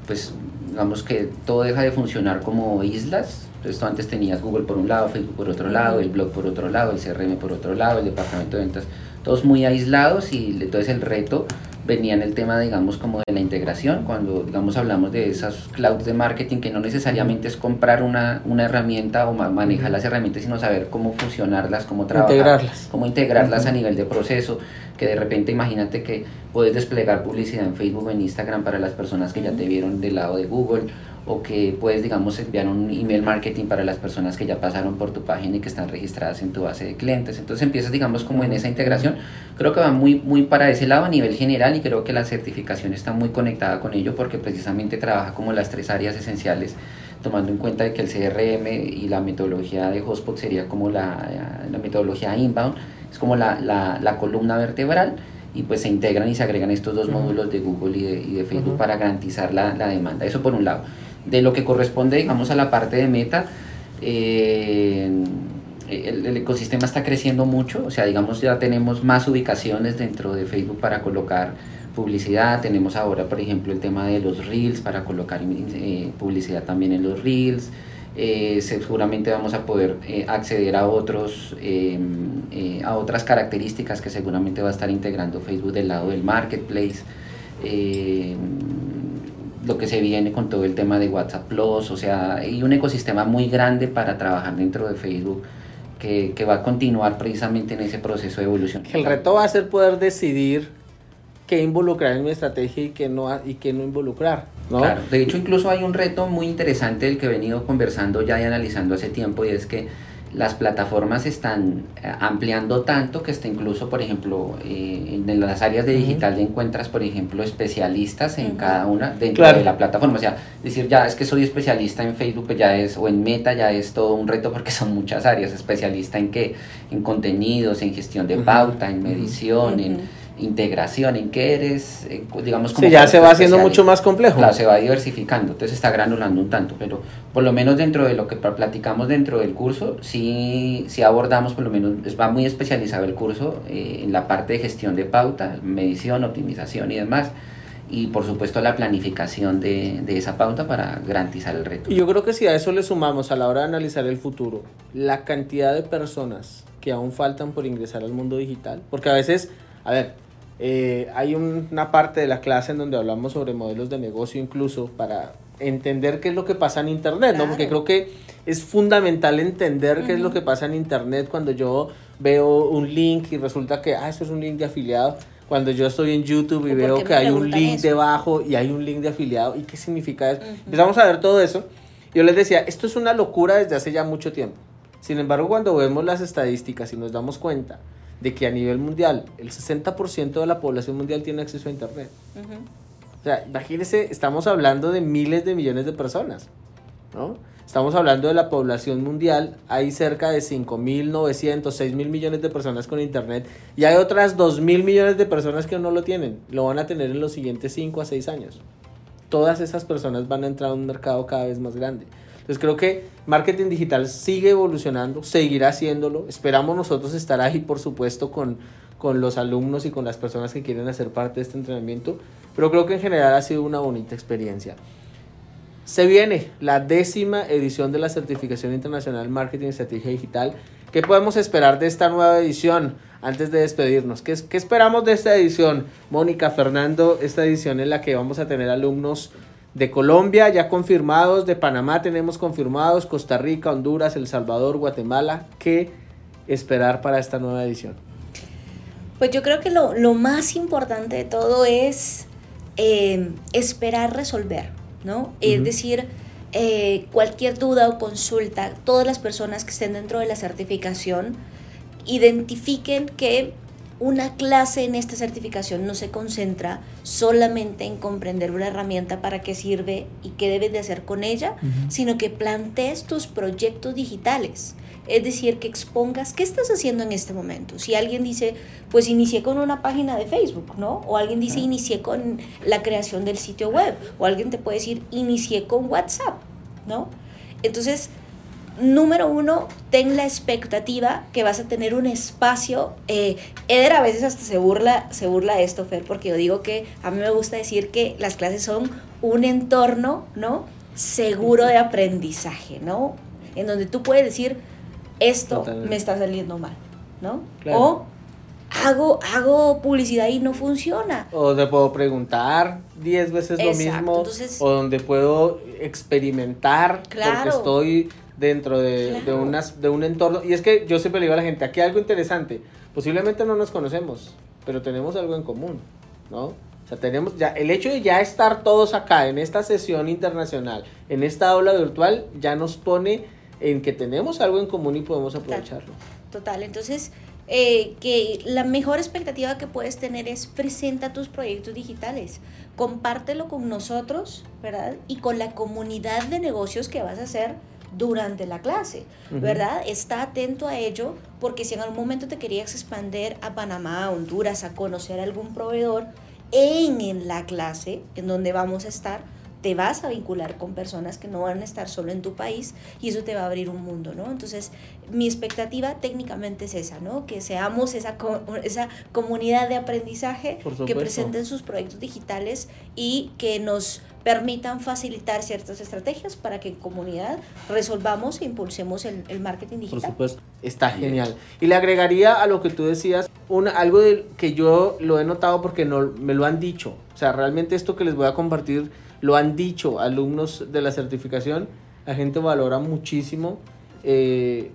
pues, digamos que todo deja de funcionar como islas. Tú antes tenías Google por un lado, Facebook por otro lado, el blog por otro lado, el CRM por otro lado, el departamento de ventas, todos muy aislados y entonces el reto venía en el tema, digamos, como de la integración, cuando, digamos, hablamos de esas clouds de marketing, que no necesariamente es comprar una, una herramienta o manejar las herramientas, sino saber cómo funcionarlas, cómo trabajar, integrarlas. cómo integrarlas a nivel de proceso, que de repente imagínate que puedes desplegar publicidad en Facebook o en Instagram para las personas que ya te vieron del lado de Google, o que puedes, digamos, enviar un email marketing para las personas que ya pasaron por tu página y que están registradas en tu base de clientes. Entonces empiezas, digamos, como en esa integración. Creo que va muy, muy para ese lado a nivel general y creo que la certificación está muy conectada con ello porque precisamente trabaja como las tres áreas esenciales, tomando en cuenta que el CRM y la metodología de Hotspot sería como la, la metodología inbound, es como la, la, la columna vertebral y pues se integran y se agregan estos dos módulos de Google y de, y de Facebook para garantizar la, la, demanda. Eso por un lado. De lo que corresponde, digamos, a la parte de meta, eh, el, ecosistema está creciendo mucho, o sea, digamos, ya tenemos más ubicaciones dentro de Facebook para colocar publicidad, tenemos ahora, por ejemplo, el tema de los reels para colocar eh, publicidad también en los reels, eh, seguramente vamos a poder acceder a otros a otras características que seguramente va a estar integrando Facebook del lado del marketplace lo que se viene con todo el tema de WhatsApp Plus, o sea, hay un ecosistema muy grande para trabajar dentro de Facebook que, que va a continuar precisamente en ese proceso de evolución. El reto va a ser poder decidir qué involucrar en mi estrategia y qué no, y qué no involucrar. ¿No? Claro, de hecho incluso hay un reto muy interesante del que he venido conversando ya y analizando hace tiempo y es que las plataformas están eh, ampliando tanto que está incluso, por ejemplo, eh, en las áreas de digital ya encuentras, por ejemplo, especialistas en cada una dentro de la plataforma. O sea, decir ya es que soy especialista en Facebook pues ya es, o en Meta ya es todo un reto porque son muchas áreas. Especialista en qué? En contenidos, en gestión de pauta, en medición, en integración, en qué eres, eh, digamos como... Sí, ya se va haciendo mucho más complejo. Claro, se va diversificando, entonces está granulando un tanto, pero por lo menos dentro de lo que platicamos dentro del curso, sí, sí abordamos, por lo menos, va muy especializado el curso eh, en la parte de gestión de pauta, medición, optimización y demás y por supuesto la planificación de, de, esa pauta para garantizar el reto. Yo creo que si a eso le sumamos a la hora de analizar el futuro, la cantidad de personas que aún faltan por ingresar al mundo digital, porque a veces, a ver, eh, hay una parte de la clase en donde hablamos sobre modelos de negocio incluso para entender qué es lo que pasa en Internet, ¿no? Porque creo que es fundamental entender qué es lo que pasa en Internet cuando yo veo un link y resulta que, ah, eso es un link de afiliado cuando yo estoy en YouTube y ¿O por veo que hay un link eso? debajo y hay un link de afiliado. ¿Y qué significa eso? Ujú. Empezamos a ver todo eso. Yo les decía, esto es una locura desde hace ya mucho tiempo. Sin embargo, cuando vemos las estadísticas y nos damos cuenta de que a nivel mundial el 60% de la población mundial tiene acceso a Internet. Ujú. O sea, imagínense, estamos hablando de miles de millones de personas, ¿no? Estamos hablando de la población mundial, hay cerca de 5.900, 6.000 millones de personas con internet y hay otras 2.000 millones de personas que no lo tienen, lo van a tener en los siguientes 5 a 6 años. Todas esas personas van a entrar a un mercado cada vez más grande. Entonces creo que marketing digital sigue evolucionando, seguirá haciéndolo. Esperamos nosotros estar ahí, por supuesto, con, con los alumnos y con las personas que quieren hacer parte de este entrenamiento. Pero creo que en general ha sido una bonita experiencia. Se viene la décima edición de la Certificación Internacional Marketing y Estrategia Digital. ¿Qué podemos esperar de esta nueva edición antes de despedirnos? ¿Qué, qué esperamos de esta edición? Mónica, Fernando, esta edición en la que vamos a tener alumnos de Colombia ya confirmados, de Panamá tenemos confirmados, Costa Rica, Honduras, El Salvador, Guatemala. ¿Qué esperar para esta nueva edición? Pues yo creo que lo, lo más importante de todo es eh, esperar resolver, ¿no? Es decir, eh, cualquier duda o consulta, todas las personas que estén dentro de la certificación identifiquen que una clase en esta certificación no se concentra solamente en comprender una herramienta para qué sirve y qué debes de hacer con ella, sino que plantees tus proyectos digitales. Es decir, que expongas qué estás haciendo en este momento. Si alguien dice, pues inicié con una página de Facebook, ¿no? O alguien dice, Ah. inicié con la creación del sitio web. O alguien te puede decir, inicié con WhatsApp, ¿no? Entonces, número uno, ten la expectativa que vas a tener un espacio. Eh, Eder a veces hasta se burla, se burla de esto, Fer, porque yo digo que a mí me gusta decir que las clases son un entorno, ¿no? Seguro de aprendizaje, ¿no? En donde tú puedes decir, esto Totalmente. me está saliendo mal, ¿no? Claro. O hago, hago publicidad y no funciona. O te puedo preguntar 10 veces lo mismo. entonces- o donde puedo experimentar Claro. porque estoy dentro de, de, unas, de un entorno. Y es que yo siempre le digo a la gente, aquí hay algo interesante. Posiblemente no nos conocemos, pero tenemos algo en común, ¿no? O sea, tenemos ya, el hecho de ya estar todos acá en esta sesión internacional, en esta aula virtual, ya nos pone en que tenemos algo en común y podemos aprovecharlo. Total, entonces eh, que la mejor expectativa que puedes tener es presenta tus proyectos digitales, compártelo con nosotros, ¿verdad? Y con la comunidad de negocios que vas a hacer durante la clase. ¿verdad? Está atento a ello porque si en algún momento te querías expandir a Panamá, a Honduras, a conocer algún proveedor en, en la clase en donde vamos a estar, te vas a vincular con personas que no van a estar solo en tu país y eso te va a abrir un mundo, ¿no? Entonces, mi expectativa técnicamente es esa, ¿no? Que seamos esa, esa comunidad de aprendizaje Por que presenten sus proyectos digitales y que nos permitan facilitar ciertas estrategias para que en comunidad resolvamos e impulsemos el, el marketing Por digital. supuesto, está genial. Y le agregaría a lo que tú decías un, algo de, que yo lo he notado porque no, me lo han dicho. O sea, realmente esto que les voy a compartir lo han dicho alumnos de la certificación. La gente valora muchísimo eh,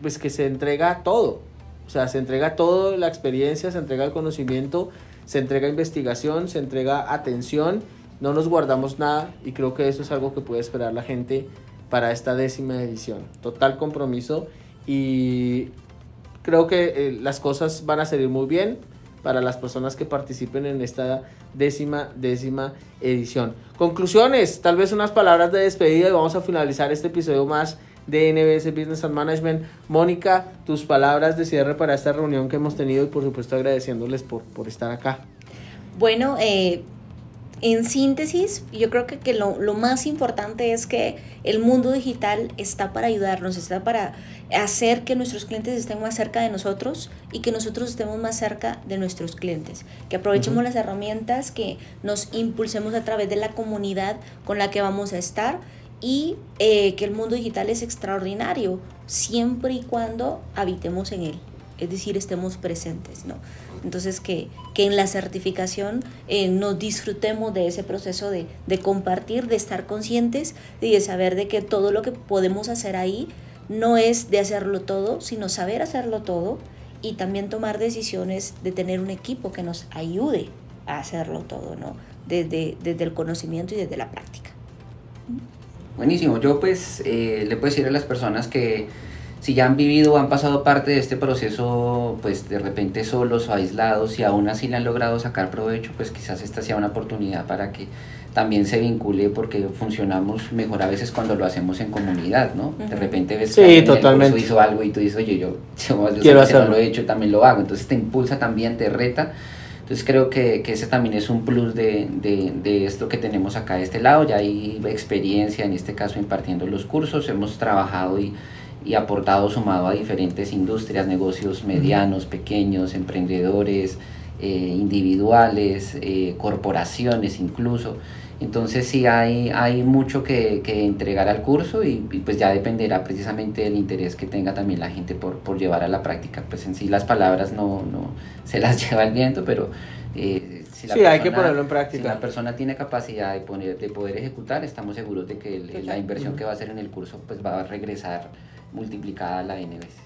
pues que se entrega todo. O sea, se entrega todo, la experiencia, se entrega el conocimiento, se entrega investigación, se entrega atención. No nos guardamos nada y creo que eso es algo que puede esperar la gente para esta décima edición. Total compromiso y creo que eh, las cosas van a salir muy bien para las personas que participen en esta décima, décima edición. Conclusiones, tal vez unas palabras de despedida y vamos a finalizar este episodio más de NBS Business and Management. Mónica, tus palabras de cierre para esta reunión que hemos tenido y por supuesto agradeciéndoles por, por estar acá. Bueno, eh, en síntesis, yo creo que, que lo, lo más importante es que el mundo digital está para ayudarnos, está para hacer que nuestros clientes estén más cerca de nosotros y que nosotros estemos más cerca de nuestros clientes. Que aprovechemos las herramientas, que nos impulsemos a través de la comunidad con la que vamos a estar y eh, que el mundo digital es extraordinario siempre y cuando habitemos en él, es decir, estemos presentes, ¿no? Entonces que, que en la certificación eh, nos disfrutemos de ese proceso de, de compartir, de estar conscientes y de saber de que todo lo que podemos hacer ahí no es de hacerlo todo, sino saber hacerlo todo y también tomar decisiones de tener un equipo que nos ayude a hacerlo todo, ¿no? Desde, desde el conocimiento y desde la práctica. Buenísimo, yo pues eh, le puedo decir a las personas que si ya han vivido o han pasado parte de este proceso, pues de repente solos o aislados y aún así le han logrado sacar provecho, pues quizás esta sea una oportunidad para que también se vincule porque funcionamos mejor a veces cuando lo hacemos en comunidad, ¿no? De repente ves que alguien totalmente. hizo algo y tú dices, oye, yo, yo, Quiero hacerlo. no lo he hecho, también lo hago. Entonces te impulsa también, te reta. Entonces creo que, que ese también es un plus de, de, de, esto que tenemos acá de este lado. Ya hay experiencia, en este caso impartiendo los cursos, hemos trabajado y, y aportado, sumado a diferentes industrias, negocios medianos, pequeños, emprendedores, eh, individuales, eh, corporaciones incluso. Entonces sí hay, hay mucho que, que entregar al curso y, y, pues ya dependerá precisamente del interés que tenga también la gente por, por llevar a la práctica. Pues en sí las palabras no, no se las lleva el viento, pero eh, si la sí, persona, hay que ponerlo en práctica. Si la persona tiene capacidad de, poner, de poder ejecutar, estamos seguros de que el, la inversión que va a hacer en el curso pues va a regresar multiplicada la N veces.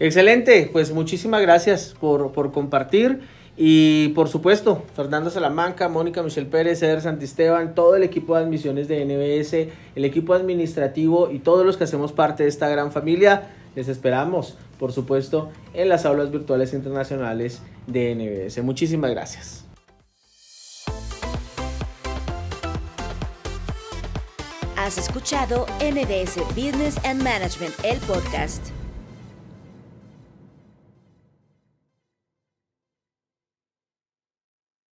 Excelente, pues muchísimas gracias por, por compartir. Y por supuesto, Fernando Salamanca, Mónica Michel Pérez, Eder Santisteban, todo el equipo de admisiones de NBS, el equipo administrativo y todos los que hacemos parte de esta gran familia, les esperamos, por supuesto, en las aulas virtuales internacionales de NBS. Muchísimas gracias. Has escuchado NBS Business and Management, el podcast.